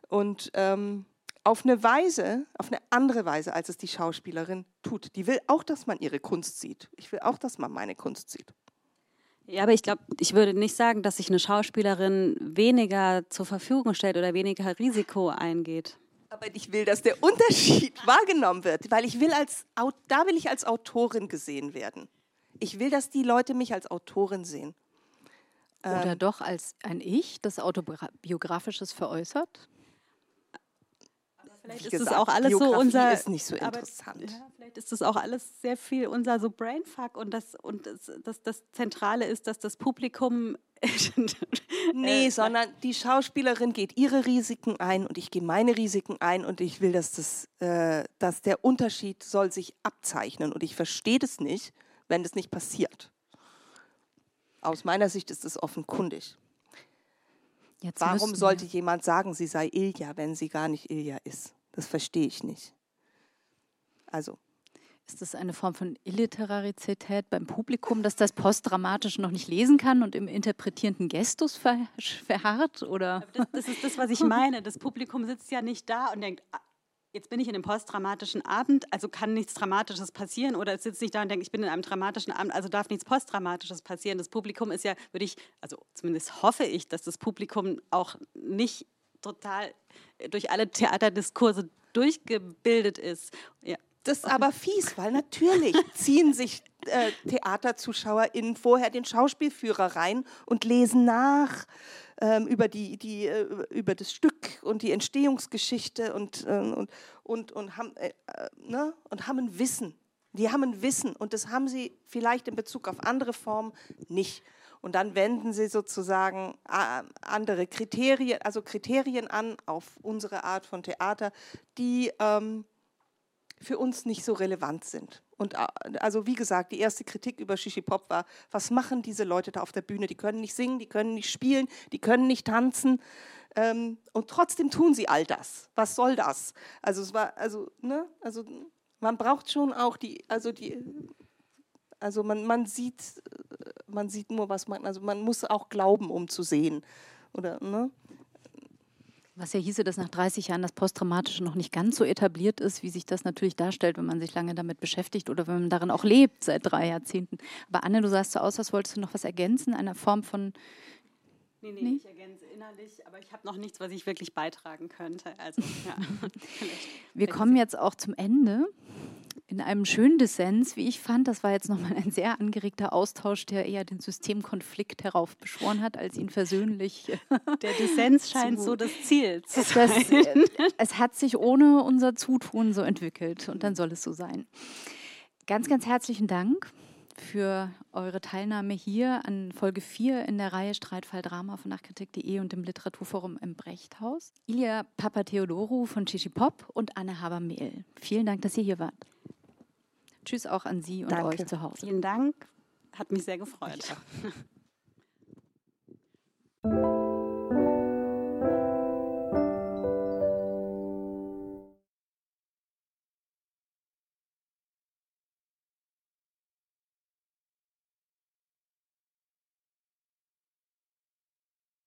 Und ähm, auf eine Weise, auf eine andere Weise, als es die Schauspielerin tut. Die will auch, dass man ihre Kunst sieht. Ich will auch, dass man meine Kunst sieht. Ja, aber ich glaube, ich würde nicht sagen, dass sich eine Schauspielerin weniger zur Verfügung stellt oder weniger Risiko eingeht. Aber ich will, dass der Unterschied <laughs> wahrgenommen wird, weil ich will als, da will ich als Autorin gesehen werden. Ich will, dass die Leute mich als Autorin sehen. Oder ähm, doch als ein Ich, das autobiografisches veräußert? Vielleicht ist das auch alles Biografie so unser. ist nicht so interessant. Aber, ja, vielleicht ist das auch alles sehr viel unser so Brainfuck und das und das, das, das Zentrale ist, dass das Publikum. <laughs> nee, äh, sondern die Schauspielerin geht ihre Risiken ein und ich gehe meine Risiken ein und ich will, dass das, äh, dass der Unterschied soll sich abzeichnen und ich verstehe das nicht, wenn das nicht passiert. Aus meiner Sicht ist das offenkundig. Jetzt Warum sollte jemand sagen, sie sei Ilja, wenn sie gar nicht Ilja ist? Das verstehe ich nicht. Also. Ist das eine Form von Illiterarizität beim Publikum, dass das postdramatisch noch nicht lesen kann und im interpretierenden Gestus ver verharrt? Oder? Das, das, ist das, was ich meine. Das Publikum sitzt ja nicht da und denkt, ah, jetzt bin ich in einem postdramatischen Abend, also kann nichts Dramatisches passieren. Oder es sitzt nicht da und denkt, ich bin in einem dramatischen Abend, also darf nichts Postdramatisches passieren. Das Publikum ist ja, würde ich, also zumindest hoffe ich, dass das Publikum auch nicht total durch alle Theaterdiskurse durchgebildet ist. Ja. Das ist aber fies, weil natürlich <laughs> ziehen sich äh, TheaterzuschauerInnen vorher den Schauspielführer rein und lesen nach über, die, die, äh, über das Stück und die Entstehungsgeschichte und, äh, und, und, und, haben, äh, äh, ne? und haben ein Wissen. Die haben ein Wissen und das haben sie vielleicht in Bezug auf andere Formen nicht. Und dann wenden sie sozusagen andere Kriterien, also Kriterien an auf unsere Art von Theater, die ähm, für uns nicht so relevant sind. Und äh, also wie gesagt, die erste Kritik über Shishi Pop war, was machen diese Leute da auf der Bühne? Die können nicht singen, die können nicht spielen, die können nicht tanzen. Ähm, und trotzdem tun sie all das. Was soll das? Also es war, also, ne, also man braucht schon auch die, also die also man, man, sieht, äh, man sieht nur, was man, also man muss auch glauben, um zu sehen. Oder, ne? Was ja hieße, dass nach 30 Jahren das Posttraumatische noch nicht ganz so etabliert ist, wie sich das natürlich darstellt, wenn man sich lange damit beschäftigt oder wenn man darin auch lebt seit drei Jahrzehnten. Aber Anne, du sahst so aus, als wolltest du noch was ergänzen, eine Form von. Nee, nee, nee? ich ergänze innerlich, aber ich habe noch nichts, was ich wirklich beitragen könnte. Also, ja. <laughs> Wir kommen jetzt auch zum Ende in einem schönen Dissens, wie ich fand. Das war jetzt nochmal ein sehr angeregter Austausch, der eher den Systemkonflikt heraufbeschworen hat, als ihn versöhnlich. Der Dissens <laughs> scheint so das Ziel zu sein. Das, äh, es hat sich ohne unser Zutun so entwickelt und dann soll es so sein. Ganz, ganz herzlichen Dank für eure Teilnahme hier an Folge 4 in der Reihe Streitfall Drama von Nachkritik.de und dem Literaturforum im Brechthaus. Ilia Papatheodorou von Chichi Pop und Anne Habermehl. Vielen Dank, dass ihr hier wart. Tschüss auch an Sie und Danke. euch zu Hause. Vielen Dank, hat mich sehr gefreut. <laughs>